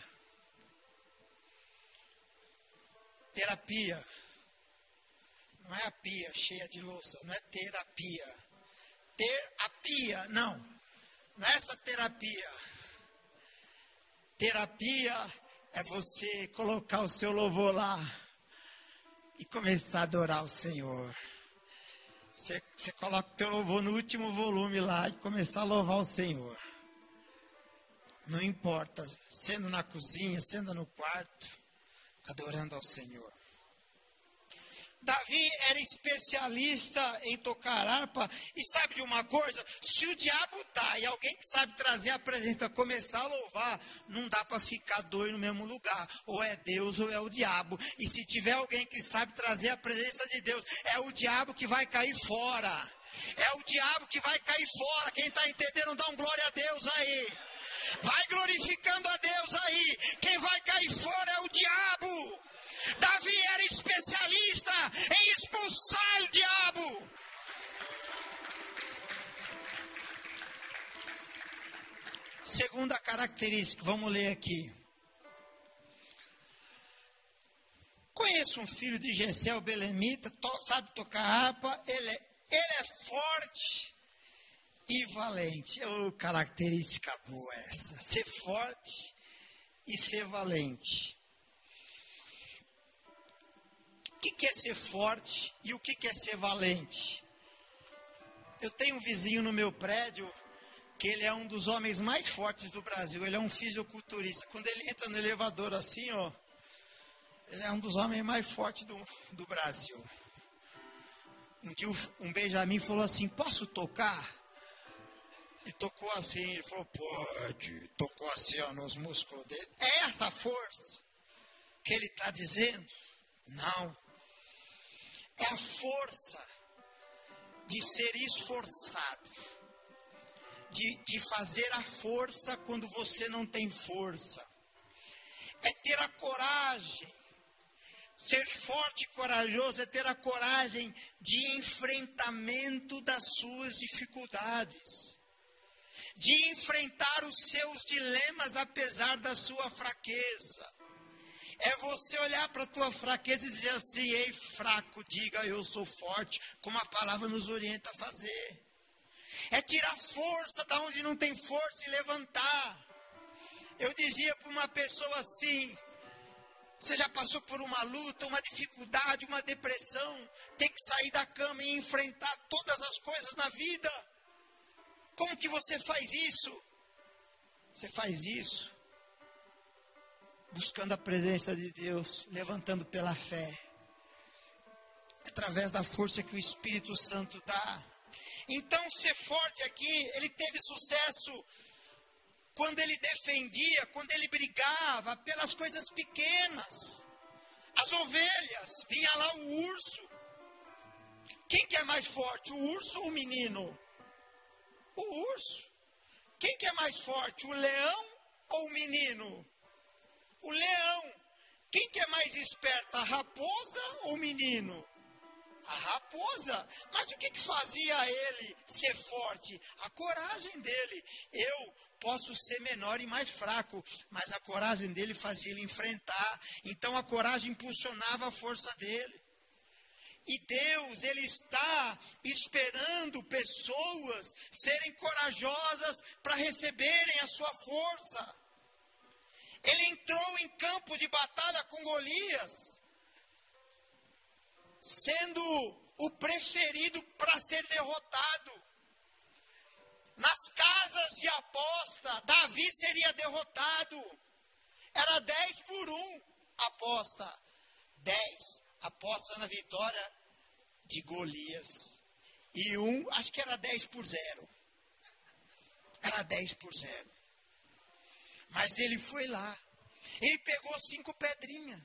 Terapia não é a pia cheia de louça, não é terapia. Ter a pia, não. Não é essa terapia. Terapia é você colocar o seu louvor lá e começar a adorar o Senhor. Você, você coloca o teu louvor no último volume lá e começar a louvar o Senhor. Não importa, sendo na cozinha, sendo no quarto, adorando ao Senhor. Davi era especialista em tocar harpa. E sabe de uma coisa? Se o diabo tá e alguém que sabe trazer a presença começar a louvar, não dá para ficar dois no mesmo lugar. Ou é Deus ou é o diabo. E se tiver alguém que sabe trazer a presença de Deus, é o diabo que vai cair fora. É o diabo que vai cair fora. Quem está entendendo, dá um glória a Deus aí. Vai glorificando a Deus aí. Quem vai cair fora é o diabo. Davi era especialista em expulsar o diabo. Segunda característica, vamos ler aqui. Conheço um filho de Gessel Belemita, to, sabe tocar harpa, ele é, ele é forte e valente. Oh, característica boa essa, ser forte e ser valente. O que é ser forte e o que é ser valente? Eu tenho um vizinho no meu prédio que ele é um dos homens mais fortes do Brasil. Ele é um fisiculturista. Quando ele entra no elevador assim, ó, ele é um dos homens mais fortes do, do Brasil. Um dia um Benjamin falou assim: Posso tocar? E tocou assim, ele falou, pode. Tocou assim ó, nos músculos dele. É essa força que ele está dizendo? Não. É a força de ser esforçado. De, de fazer a força quando você não tem força. É ter a coragem. Ser forte e corajoso é ter a coragem de enfrentamento das suas dificuldades de enfrentar os seus dilemas apesar da sua fraqueza. É você olhar para a tua fraqueza e dizer assim: ei, fraco, diga eu sou forte, como a palavra nos orienta a fazer. É tirar força da onde não tem força e levantar. Eu dizia para uma pessoa assim: você já passou por uma luta, uma dificuldade, uma depressão, tem que sair da cama e enfrentar todas as coisas na vida. Como que você faz isso? Você faz isso buscando a presença de Deus, levantando pela fé, através da força que o Espírito Santo dá. Então, ser forte aqui, ele teve sucesso quando ele defendia, quando ele brigava pelas coisas pequenas. As ovelhas, vinha lá o urso. Quem que é mais forte, o urso ou o menino? O urso. Quem que é mais forte, o leão ou o menino? O leão. Quem que é mais esperto, a raposa ou o menino? A raposa. Mas o que, que fazia ele ser forte? A coragem dele. Eu posso ser menor e mais fraco, mas a coragem dele fazia ele enfrentar. Então a coragem impulsionava a força dele. E Deus, Ele está esperando pessoas serem corajosas para receberem a sua força. Ele entrou em campo de batalha com Golias, sendo o preferido para ser derrotado. Nas casas de aposta, Davi seria derrotado. Era 10 por 1 aposta. 10 aposta na vitória de Golias. E um, acho que era 10 por 0. Era 10 por 0. Mas ele foi lá. Ele pegou cinco pedrinhas.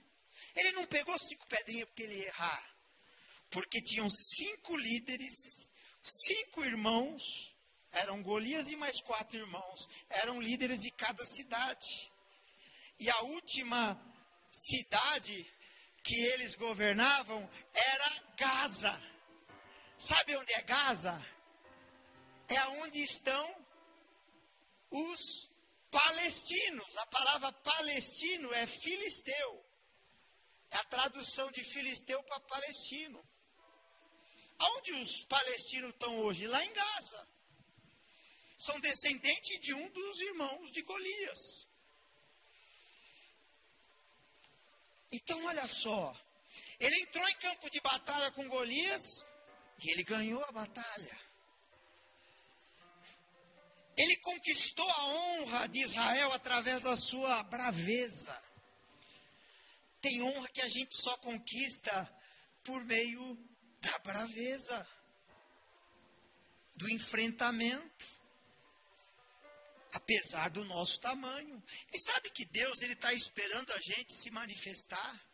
Ele não pegou cinco pedrinhas porque ele ia errar. Porque tinham cinco líderes, cinco irmãos. Eram Golias e mais quatro irmãos. Eram líderes de cada cidade. E a última cidade que eles governavam era Gaza. Sabe onde é Gaza? É onde estão os palestinos. A palavra palestino é filisteu. É a tradução de filisteu para palestino. Aonde os palestinos estão hoje? Lá em Gaza. São descendentes de um dos irmãos de Golias. Então, olha só. Ele entrou em campo de batalha com Golias e ele ganhou a batalha. Ele conquistou a honra de Israel através da sua braveza. Tem honra que a gente só conquista por meio da braveza, do enfrentamento apesar do nosso tamanho. E sabe que Deus ele está esperando a gente se manifestar.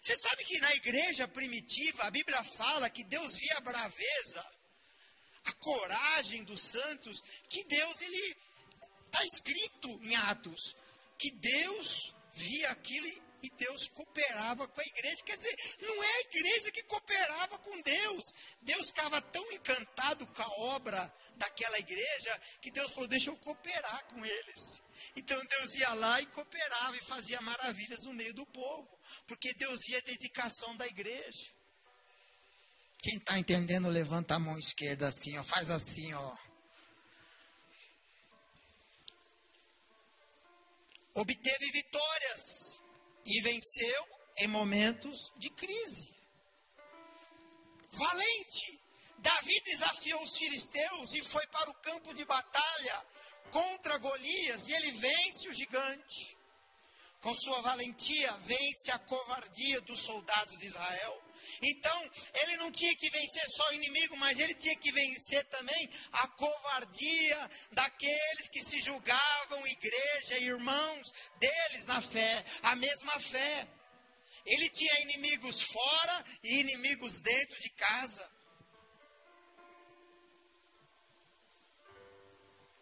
Você sabe que na igreja primitiva a Bíblia fala que Deus via a braveza, a coragem dos santos, que Deus ele está escrito em Atos que Deus via aquilo e Deus cooperava com a igreja. Quer dizer, não é a igreja que cooperava com Deus. Deus ficava tão encantado com a obra daquela igreja que Deus falou: deixa eu cooperar com eles. Então Deus ia lá e cooperava e fazia maravilhas no meio do povo, porque Deus via a dedicação da igreja. Quem está entendendo, levanta a mão esquerda assim, ó, faz assim, ó. Obteve vitórias e venceu em momentos de crise. Valente, Davi desafiou os filisteus e foi para o campo de batalha contra Golias e ele vence o gigante. Com sua valentia, vence a covardia dos soldados de Israel. Então, ele não tinha que vencer só o inimigo, mas ele tinha que vencer também a covardia daqueles que se julgavam igreja e irmãos deles na fé, a mesma fé. Ele tinha inimigos fora e inimigos dentro de casa.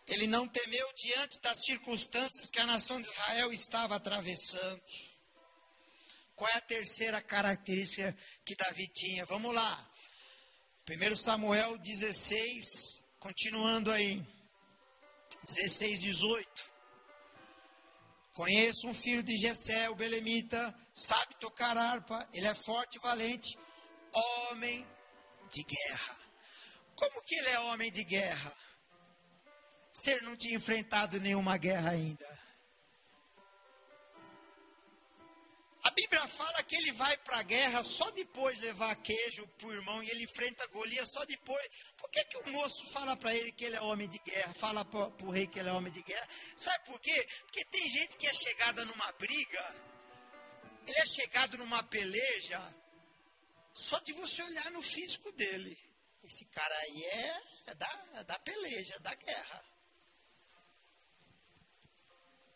Ele não temeu diante das circunstâncias que a nação de Israel estava atravessando. Qual é a terceira característica que Davi tinha? Vamos lá. 1 Samuel 16, continuando aí. 16, 18. Conheço um filho de Jessé, o Belemita, sabe tocar harpa, ele é forte e valente, homem de guerra. Como que ele é homem de guerra? Se ele não tinha enfrentado nenhuma guerra ainda. A Bíblia fala que ele vai para a guerra só depois de levar queijo para o irmão e ele enfrenta Golias só depois. Por que, que o moço fala para ele que ele é homem de guerra? Fala para o rei que ele é homem de guerra? Sabe por quê? Porque tem gente que é chegada numa briga, ele é chegado numa peleja, só de você olhar no físico dele. Esse cara aí é, é da, é da peleja, da guerra.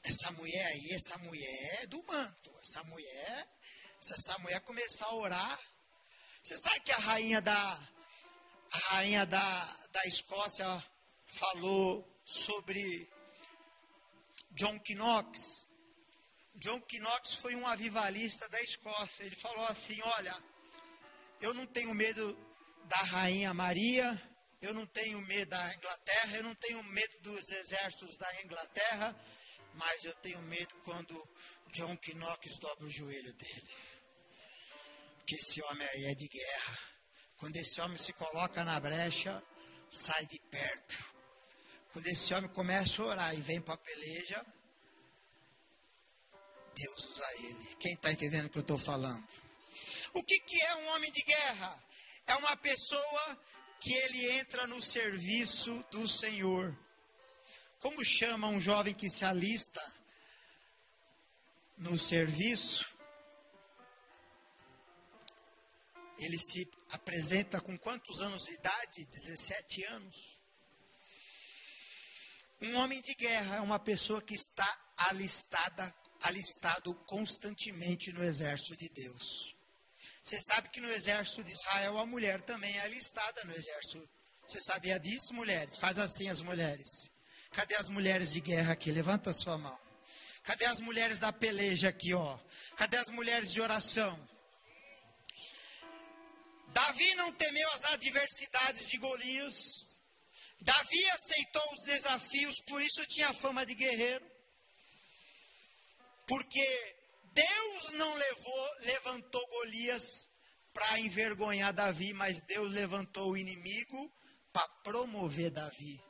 Essa mulher aí, essa mulher é do manto. Essa mulher, se essa mulher começar a orar, você sabe que a rainha da a rainha da, da Escócia falou sobre John Knox. John Knox foi um avivalista da Escócia. Ele falou assim: Olha, eu não tenho medo da rainha Maria, eu não tenho medo da Inglaterra, eu não tenho medo dos exércitos da Inglaterra, mas eu tenho medo quando John Knox dobra o joelho dele. Porque esse homem aí é de guerra. Quando esse homem se coloca na brecha, sai de perto. Quando esse homem começa a orar e vem para a peleja, Deus usa ele. Quem está entendendo o que eu estou falando? O que, que é um homem de guerra? É uma pessoa que ele entra no serviço do Senhor. Como chama um jovem que se alista no serviço? Ele se apresenta com quantos anos de idade? 17 anos. Um homem de guerra é uma pessoa que está alistada, alistado constantemente no exército de Deus. Você sabe que no exército de Israel a mulher também é alistada no exército. Você sabia disso, mulheres? Faz assim as mulheres. Cadê as mulheres de guerra aqui? Levanta a sua mão. Cadê as mulheres da peleja aqui, ó? Cadê as mulheres de oração? Davi não temeu as adversidades de Golias. Davi aceitou os desafios, por isso tinha fama de guerreiro. Porque Deus não levou, levantou Golias para envergonhar Davi, mas Deus levantou o inimigo para promover Davi.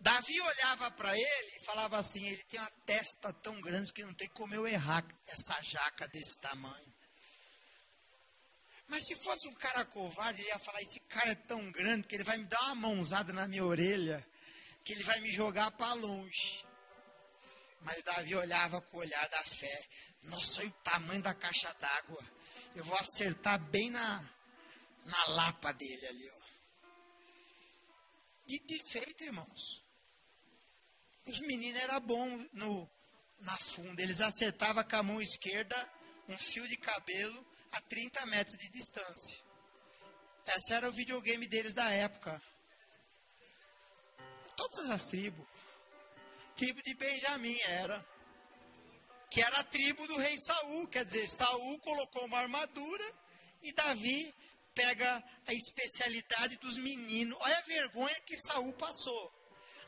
Davi olhava para ele e falava assim: ele tem uma testa tão grande que não tem como eu errar essa jaca desse tamanho. Mas se fosse um cara covarde, ele ia falar: esse cara é tão grande que ele vai me dar uma mãozada na minha orelha, que ele vai me jogar para longe. Mas Davi olhava com o olhar da fé: nossa, olha o tamanho da caixa d'água. Eu vou acertar bem na, na lapa dele ali. Ó. Dito e feito, irmãos. Os meninos eram bons no, na funda. Eles acertavam com a mão esquerda um fio de cabelo a 30 metros de distância. Esse era o videogame deles da época. Todas as tribos. Tribo de Benjamim era. que era a tribo do rei Saul. Quer dizer, Saul colocou uma armadura e Davi pega a especialidade dos meninos. Olha a vergonha que Saul passou.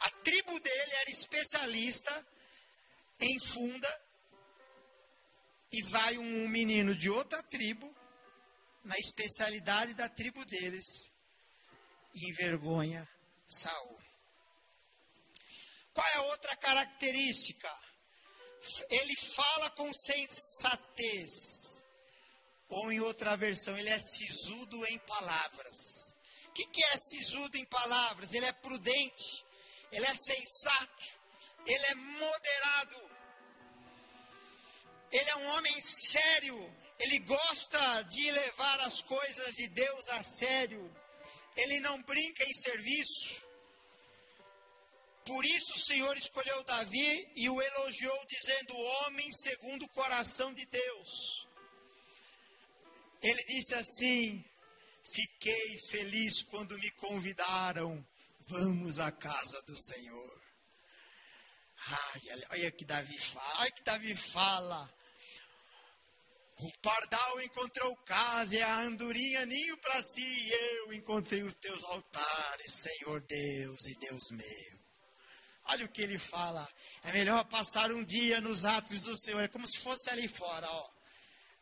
A tribo dele era especialista em funda e vai um menino de outra tribo na especialidade da tribo deles e envergonha Saul. Qual é a outra característica? Ele fala com sensatez. Ou em outra versão, ele é sisudo em palavras. O que, que é sisudo em palavras? Ele é prudente, ele é sensato, ele é moderado. Ele é um homem sério, ele gosta de levar as coisas de Deus a sério. Ele não brinca em serviço. Por isso o Senhor escolheu Davi e o elogiou, dizendo: Homem segundo o coração de Deus. Ele disse assim: Fiquei feliz quando me convidaram, vamos à casa do Senhor. Ai, olha que Davi fala, olha que Davi fala. O pardal encontrou casa e a andorinha ninho para si, e eu encontrei os teus altares, Senhor Deus e Deus meu. Olha o que ele fala. É melhor passar um dia nos atos do Senhor. É como se fosse ali fora, ó.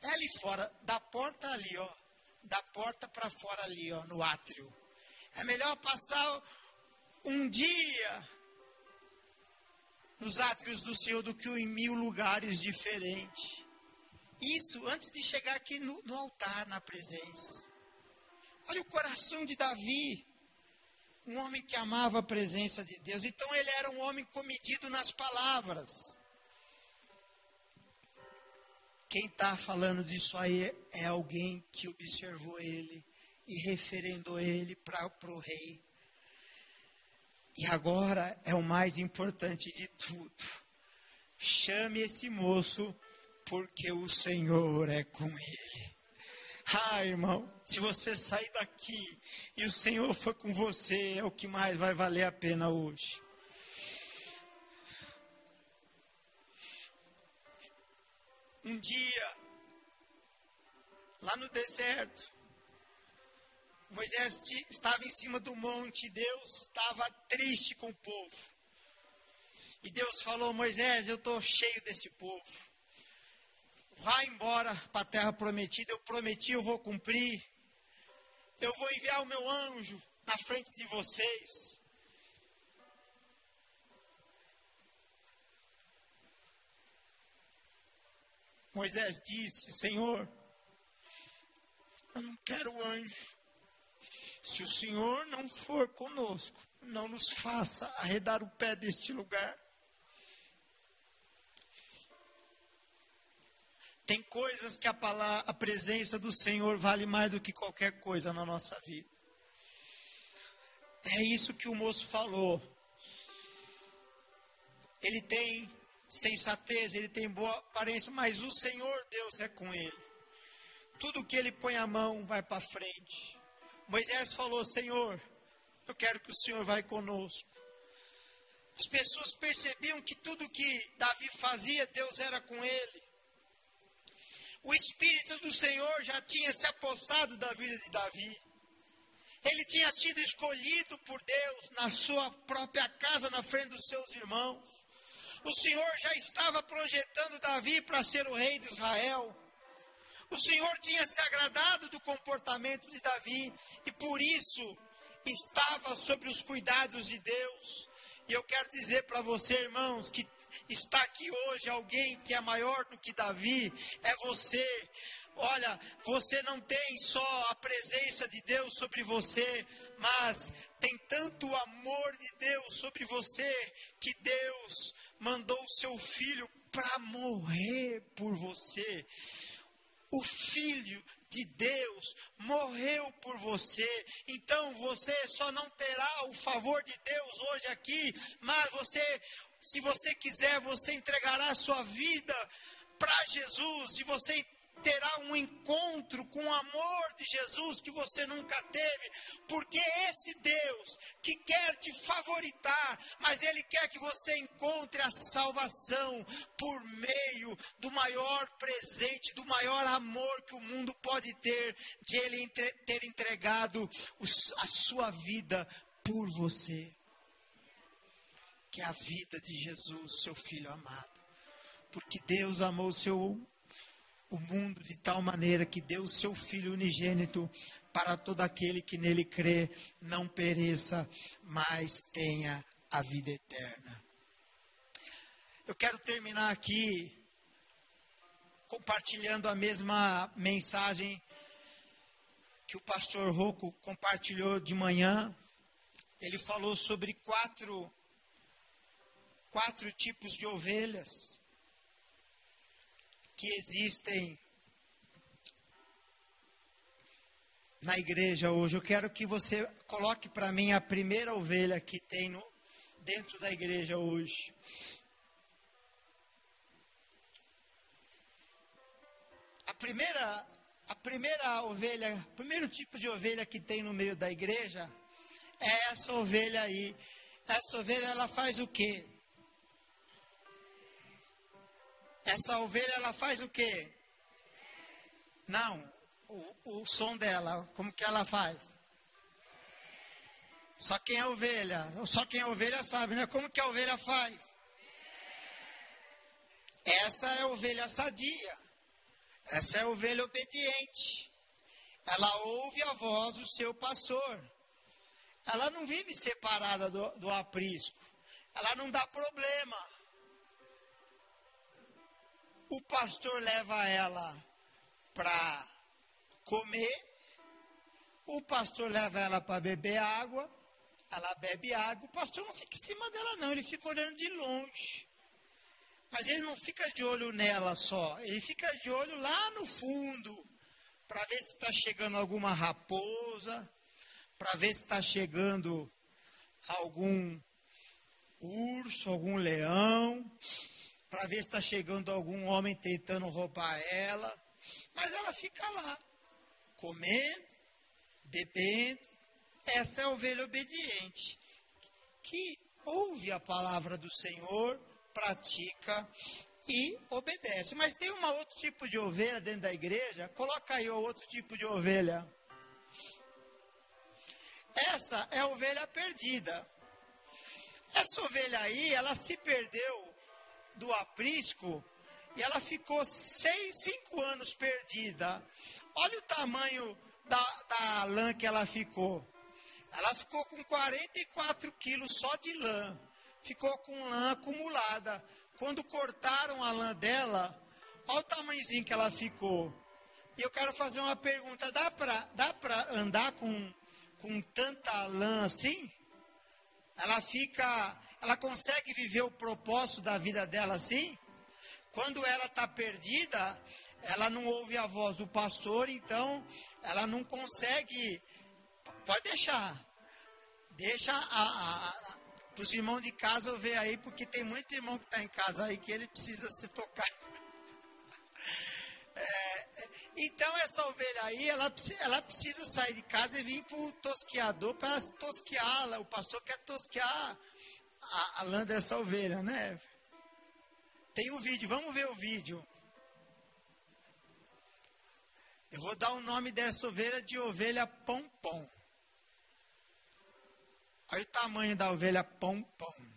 É ali fora, da porta ali, ó. Da porta para fora ali, ó, no átrio. É melhor passar um dia nos átrios do Senhor do que em mil lugares diferentes. Isso antes de chegar aqui no, no altar, na presença. Olha o coração de Davi um homem que amava a presença de Deus. Então ele era um homem comedido nas palavras. Quem está falando disso aí é alguém que observou ele e referendou ele para o rei. E agora é o mais importante de tudo. Chame esse moço, porque o Senhor é com ele. Ah, irmão, se você sair daqui e o Senhor for com você, é o que mais vai valer a pena hoje. Um dia, lá no deserto, Moisés estava em cima do monte e Deus estava triste com o povo. E Deus falou: Moisés, eu estou cheio desse povo vá embora para a terra prometida, eu prometi, eu vou cumprir. Eu vou enviar o meu anjo na frente de vocês. Moisés disse: Senhor, eu não quero anjo. Se o Senhor não for conosco, não nos faça arredar o pé deste lugar. Tem coisas que a, palavra, a presença do Senhor vale mais do que qualquer coisa na nossa vida. É isso que o moço falou. Ele tem sensatez, ele tem boa aparência, mas o Senhor Deus é com ele. Tudo que ele põe a mão vai para frente. Moisés falou: Senhor, eu quero que o Senhor vai conosco. As pessoas percebiam que tudo que Davi fazia, Deus era com ele. O Espírito do Senhor já tinha se apossado da vida de Davi. Ele tinha sido escolhido por Deus na sua própria casa, na frente dos seus irmãos. O Senhor já estava projetando Davi para ser o rei de Israel. O Senhor tinha se agradado do comportamento de Davi e por isso estava sobre os cuidados de Deus. E eu quero dizer para você, irmãos, que está aqui hoje alguém que é maior do que Davi, é você. Olha, você não tem só a presença de Deus sobre você, mas tem tanto amor de Deus sobre você que Deus mandou o seu filho para morrer por você. O filho de Deus morreu por você. Então você só não terá o favor de Deus hoje aqui, mas você se você quiser, você entregará a sua vida para Jesus. E você terá um encontro com o amor de Jesus que você nunca teve, porque esse Deus que quer te favoritar, mas Ele quer que você encontre a salvação por meio do maior presente, do maior amor que o mundo pode ter, de Ele ter entregado a sua vida por você. Que é a vida de Jesus, seu Filho amado. Porque Deus amou o seu o mundo de tal maneira que deu o seu Filho unigênito para todo aquele que nele crê, não pereça, mas tenha a vida eterna. Eu quero terminar aqui compartilhando a mesma mensagem que o pastor Rocco compartilhou de manhã. Ele falou sobre quatro, quatro tipos de ovelhas que existem na igreja hoje. Eu quero que você coloque para mim a primeira ovelha que tem no, dentro da igreja hoje. A primeira, a primeira ovelha, o primeiro tipo de ovelha que tem no meio da igreja é essa ovelha aí. Essa ovelha ela faz o quê? Essa ovelha ela faz o quê? Não, o, o som dela, como que ela faz? Só quem é ovelha, só quem é ovelha sabe, né? Como que a ovelha faz? Essa é ovelha sadia. Essa é ovelha obediente. Ela ouve a voz do seu pastor. Ela não vive separada do, do aprisco. Ela não dá problema o pastor leva ela para comer, o pastor leva ela para beber água, ela bebe água, o pastor não fica em cima dela não, ele fica olhando de longe. Mas ele não fica de olho nela só, ele fica de olho lá no fundo, para ver se está chegando alguma raposa, para ver se está chegando algum urso, algum leão para ver se está chegando algum homem tentando roubar ela. Mas ela fica lá, comendo, bebendo. Essa é a ovelha obediente, que ouve a palavra do Senhor, pratica e obedece. Mas tem um outro tipo de ovelha dentro da igreja. Coloca aí outro tipo de ovelha. Essa é a ovelha perdida. Essa ovelha aí, ela se perdeu do aprisco e ela ficou seis, cinco anos perdida. Olha o tamanho da, da lã que ela ficou. Ela ficou com 44 quilos só de lã. Ficou com lã acumulada. Quando cortaram a lã dela, olha o tamanhozinho que ela ficou. E eu quero fazer uma pergunta: dá para dá andar com, com tanta lã assim? Ela fica ela consegue viver o propósito da vida dela assim? Quando ela está perdida, ela não ouve a voz do pastor, então ela não consegue. Pode deixar. Deixa para os irmãos de casa ver aí, porque tem muito irmão que está em casa aí que ele precisa se tocar. É, então essa ovelha aí, ela, ela precisa sair de casa e vir para o tosqueador para tosqueá-la. O pastor quer tosquear a, a lã dessa ovelha, né? Tem o um vídeo, vamos ver o vídeo. Eu vou dar o nome dessa ovelha de ovelha pompom. Olha o tamanho da ovelha pompom.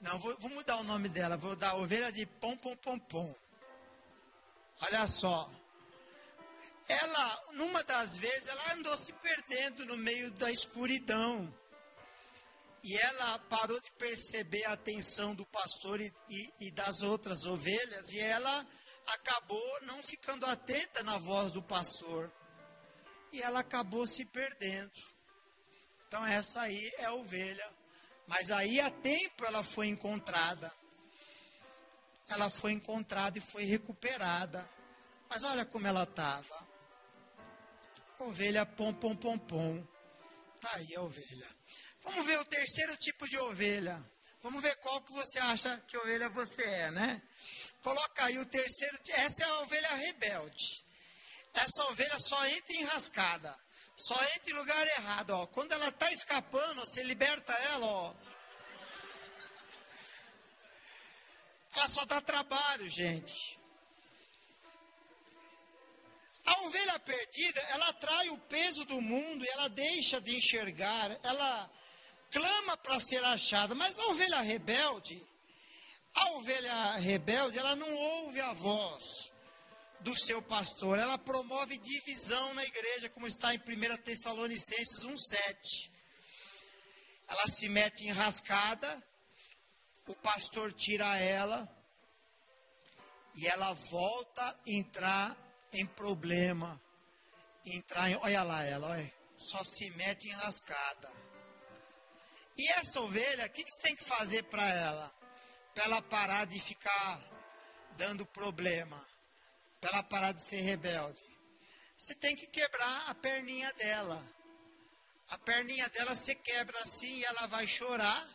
Não, vou, vou, mudar o nome dela. Vou dar ovelha de pompom pompom. Olha só. Ela, numa das vezes, ela andou se perdendo no meio da escuridão. E ela parou de perceber a atenção do pastor e, e, e das outras ovelhas, e ela acabou não ficando atenta na voz do pastor. E ela acabou se perdendo. Então, essa aí é a ovelha. Mas aí, a tempo, ela foi encontrada. Ela foi encontrada e foi recuperada. Mas olha como ela estava. Ovelha pom, pom, pom, pom. Tá aí a ovelha. Vamos ver o terceiro tipo de ovelha. Vamos ver qual que você acha que ovelha você é, né? Coloca aí o terceiro. Essa é a ovelha rebelde. Essa ovelha só entra enrascada. Só entra em lugar errado, ó. Quando ela está escapando, você liberta ela, ó. Ela só dá trabalho, gente. A ovelha perdida, ela atrai o peso do mundo e ela deixa de enxergar, ela clama para ser achada, mas a ovelha rebelde, a ovelha rebelde, ela não ouve a voz do seu pastor, ela promove divisão na igreja, como está em 1 Tessalonicenses 1,7. Ela se mete enrascada, o pastor tira ela, e ela volta a entrar em problema. Entrar em, olha lá ela, olha, só se mete enrascada. E essa ovelha, o que, que você tem que fazer para ela? Para ela parar de ficar dando problema. Para ela parar de ser rebelde. Você tem que quebrar a perninha dela. A perninha dela você quebra assim e ela vai chorar.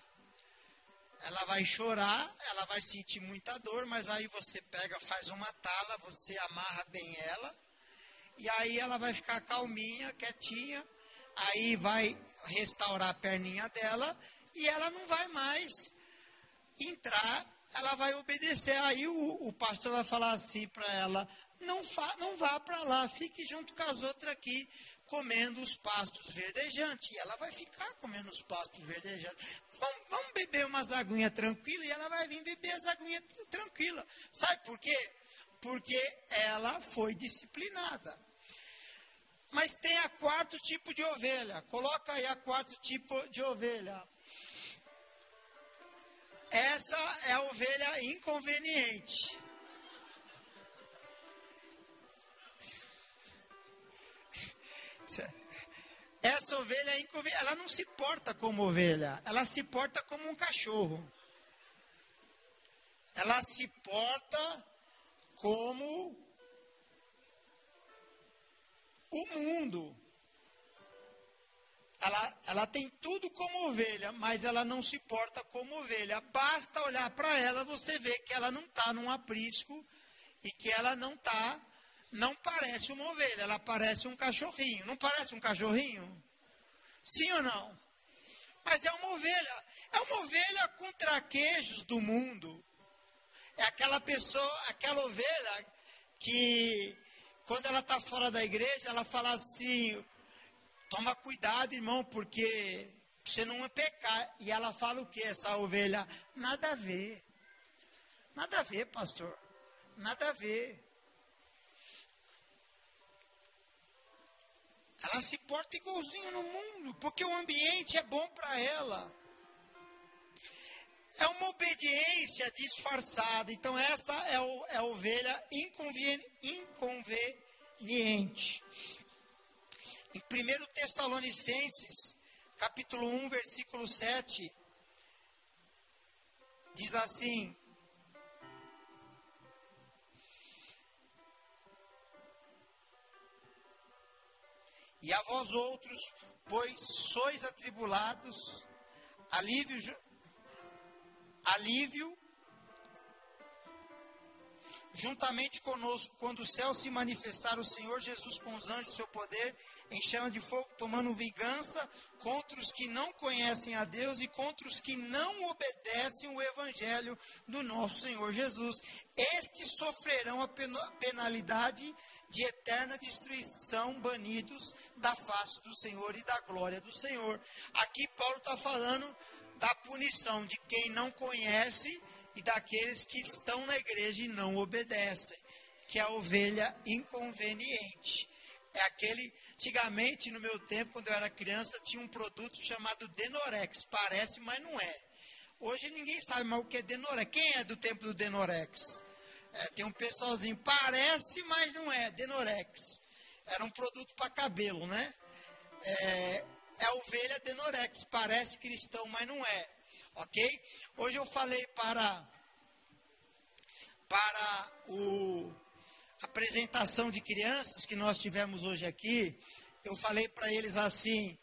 Ela vai chorar, ela vai sentir muita dor, mas aí você pega, faz uma tala, você amarra bem ela. E aí ela vai ficar calminha, quietinha. Aí vai restaurar a perninha dela e ela não vai mais entrar, ela vai obedecer. Aí o, o pastor vai falar assim para ela: não, fa, não vá para lá, fique junto com as outras aqui, comendo os pastos verdejantes. E ela vai ficar comendo os pastos verdejantes. Vamos, vamos beber umas aguinhas tranquilas e ela vai vir beber as aguinhas tranquilas. Sabe por quê? Porque ela foi disciplinada. Mas tem a quarto tipo de ovelha. Coloca aí a quarto tipo de ovelha. Essa é a ovelha inconveniente. Essa ovelha é inconveniente. Ela não se porta como ovelha, ela se porta como um cachorro. Ela se porta como o mundo. Ela, ela tem tudo como ovelha, mas ela não se porta como ovelha. Basta olhar para ela, você vê que ela não está num aprisco e que ela não está, não parece uma ovelha, ela parece um cachorrinho. Não parece um cachorrinho? Sim ou não? Mas é uma ovelha. É uma ovelha com traquejos do mundo. É aquela pessoa, aquela ovelha que quando ela está fora da igreja, ela fala assim: toma cuidado, irmão, porque você não é pecar. E ela fala o que, essa ovelha? Nada a ver. Nada a ver, pastor. Nada a ver. Ela se porta igualzinho no mundo, porque o ambiente é bom para ela. É uma obediência disfarçada. Então, essa é, o, é a ovelha inconveniente. Em 1 Tessalonicenses, capítulo 1, versículo 7, diz assim: E a vós outros, pois sois atribulados, alívio alívio juntamente conosco, quando o céu se manifestar o Senhor Jesus com os anjos do seu poder, em chamas de fogo, tomando vingança contra os que não conhecem a Deus e contra os que não obedecem o evangelho do nosso Senhor Jesus. Estes sofrerão a penalidade de eterna destruição, banidos da face do Senhor e da glória do Senhor. Aqui Paulo está falando da punição de quem não conhece e daqueles que estão na igreja e não obedecem, que é a ovelha inconveniente. É aquele, antigamente, no meu tempo, quando eu era criança, tinha um produto chamado Denorex. Parece, mas não é. Hoje ninguém sabe mais o que é Denorex. Quem é do tempo do Denorex? É, tem um pessoalzinho, parece, mas não é, Denorex. Era um produto para cabelo, né? É, é a ovelha Denorex, parece cristão, mas não é. Ok? Hoje eu falei para, para o apresentação de crianças que nós tivemos hoje aqui, eu falei para eles assim: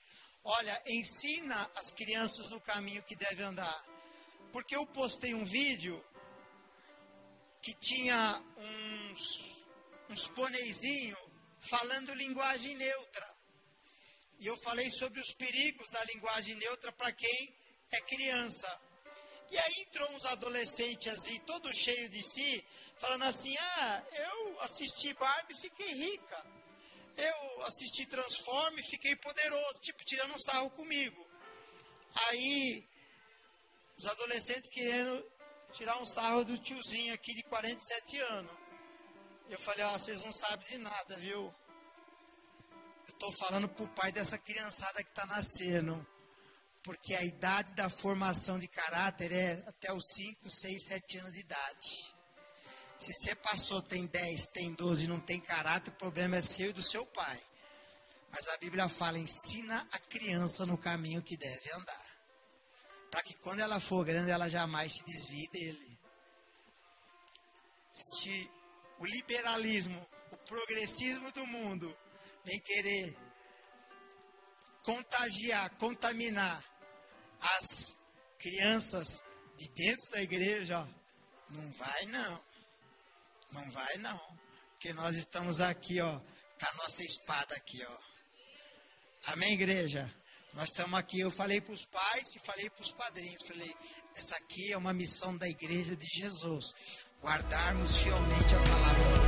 olha, ensina as crianças no caminho que devem andar. Porque eu postei um vídeo que tinha uns, uns bonezinhos falando linguagem neutra. E eu falei sobre os perigos da linguagem neutra para quem é criança. E aí entrou uns adolescentes assim, todo cheio de si, falando assim: Ah, eu assisti Barbie e fiquei rica. Eu assisti Transforme e fiquei poderoso. Tipo, tirando um sarro comigo. Aí, os adolescentes querendo tirar um sarro do tiozinho aqui de 47 anos. Eu falei: Ah, vocês não sabem de nada, viu? Eu estou falando para o pai dessa criançada que está nascendo porque a idade da formação de caráter é até os 5, 6, 7 anos de idade. Se você passou, tem 10, tem 12 e não tem caráter, o problema é seu e do seu pai. Mas a Bíblia fala: ensina a criança no caminho que deve andar. Para que quando ela for grande, ela jamais se desvie dele. Se o liberalismo, o progressismo do mundo vem querer contagiar, contaminar as crianças de dentro da igreja, ó, não vai não. Não vai não. Porque nós estamos aqui, ó, com a nossa espada aqui, ó. Amém, igreja? Nós estamos aqui, eu falei para os pais e falei para os padrinhos, falei, essa aqui é uma missão da igreja de Jesus, guardarmos fielmente a palavra de Deus.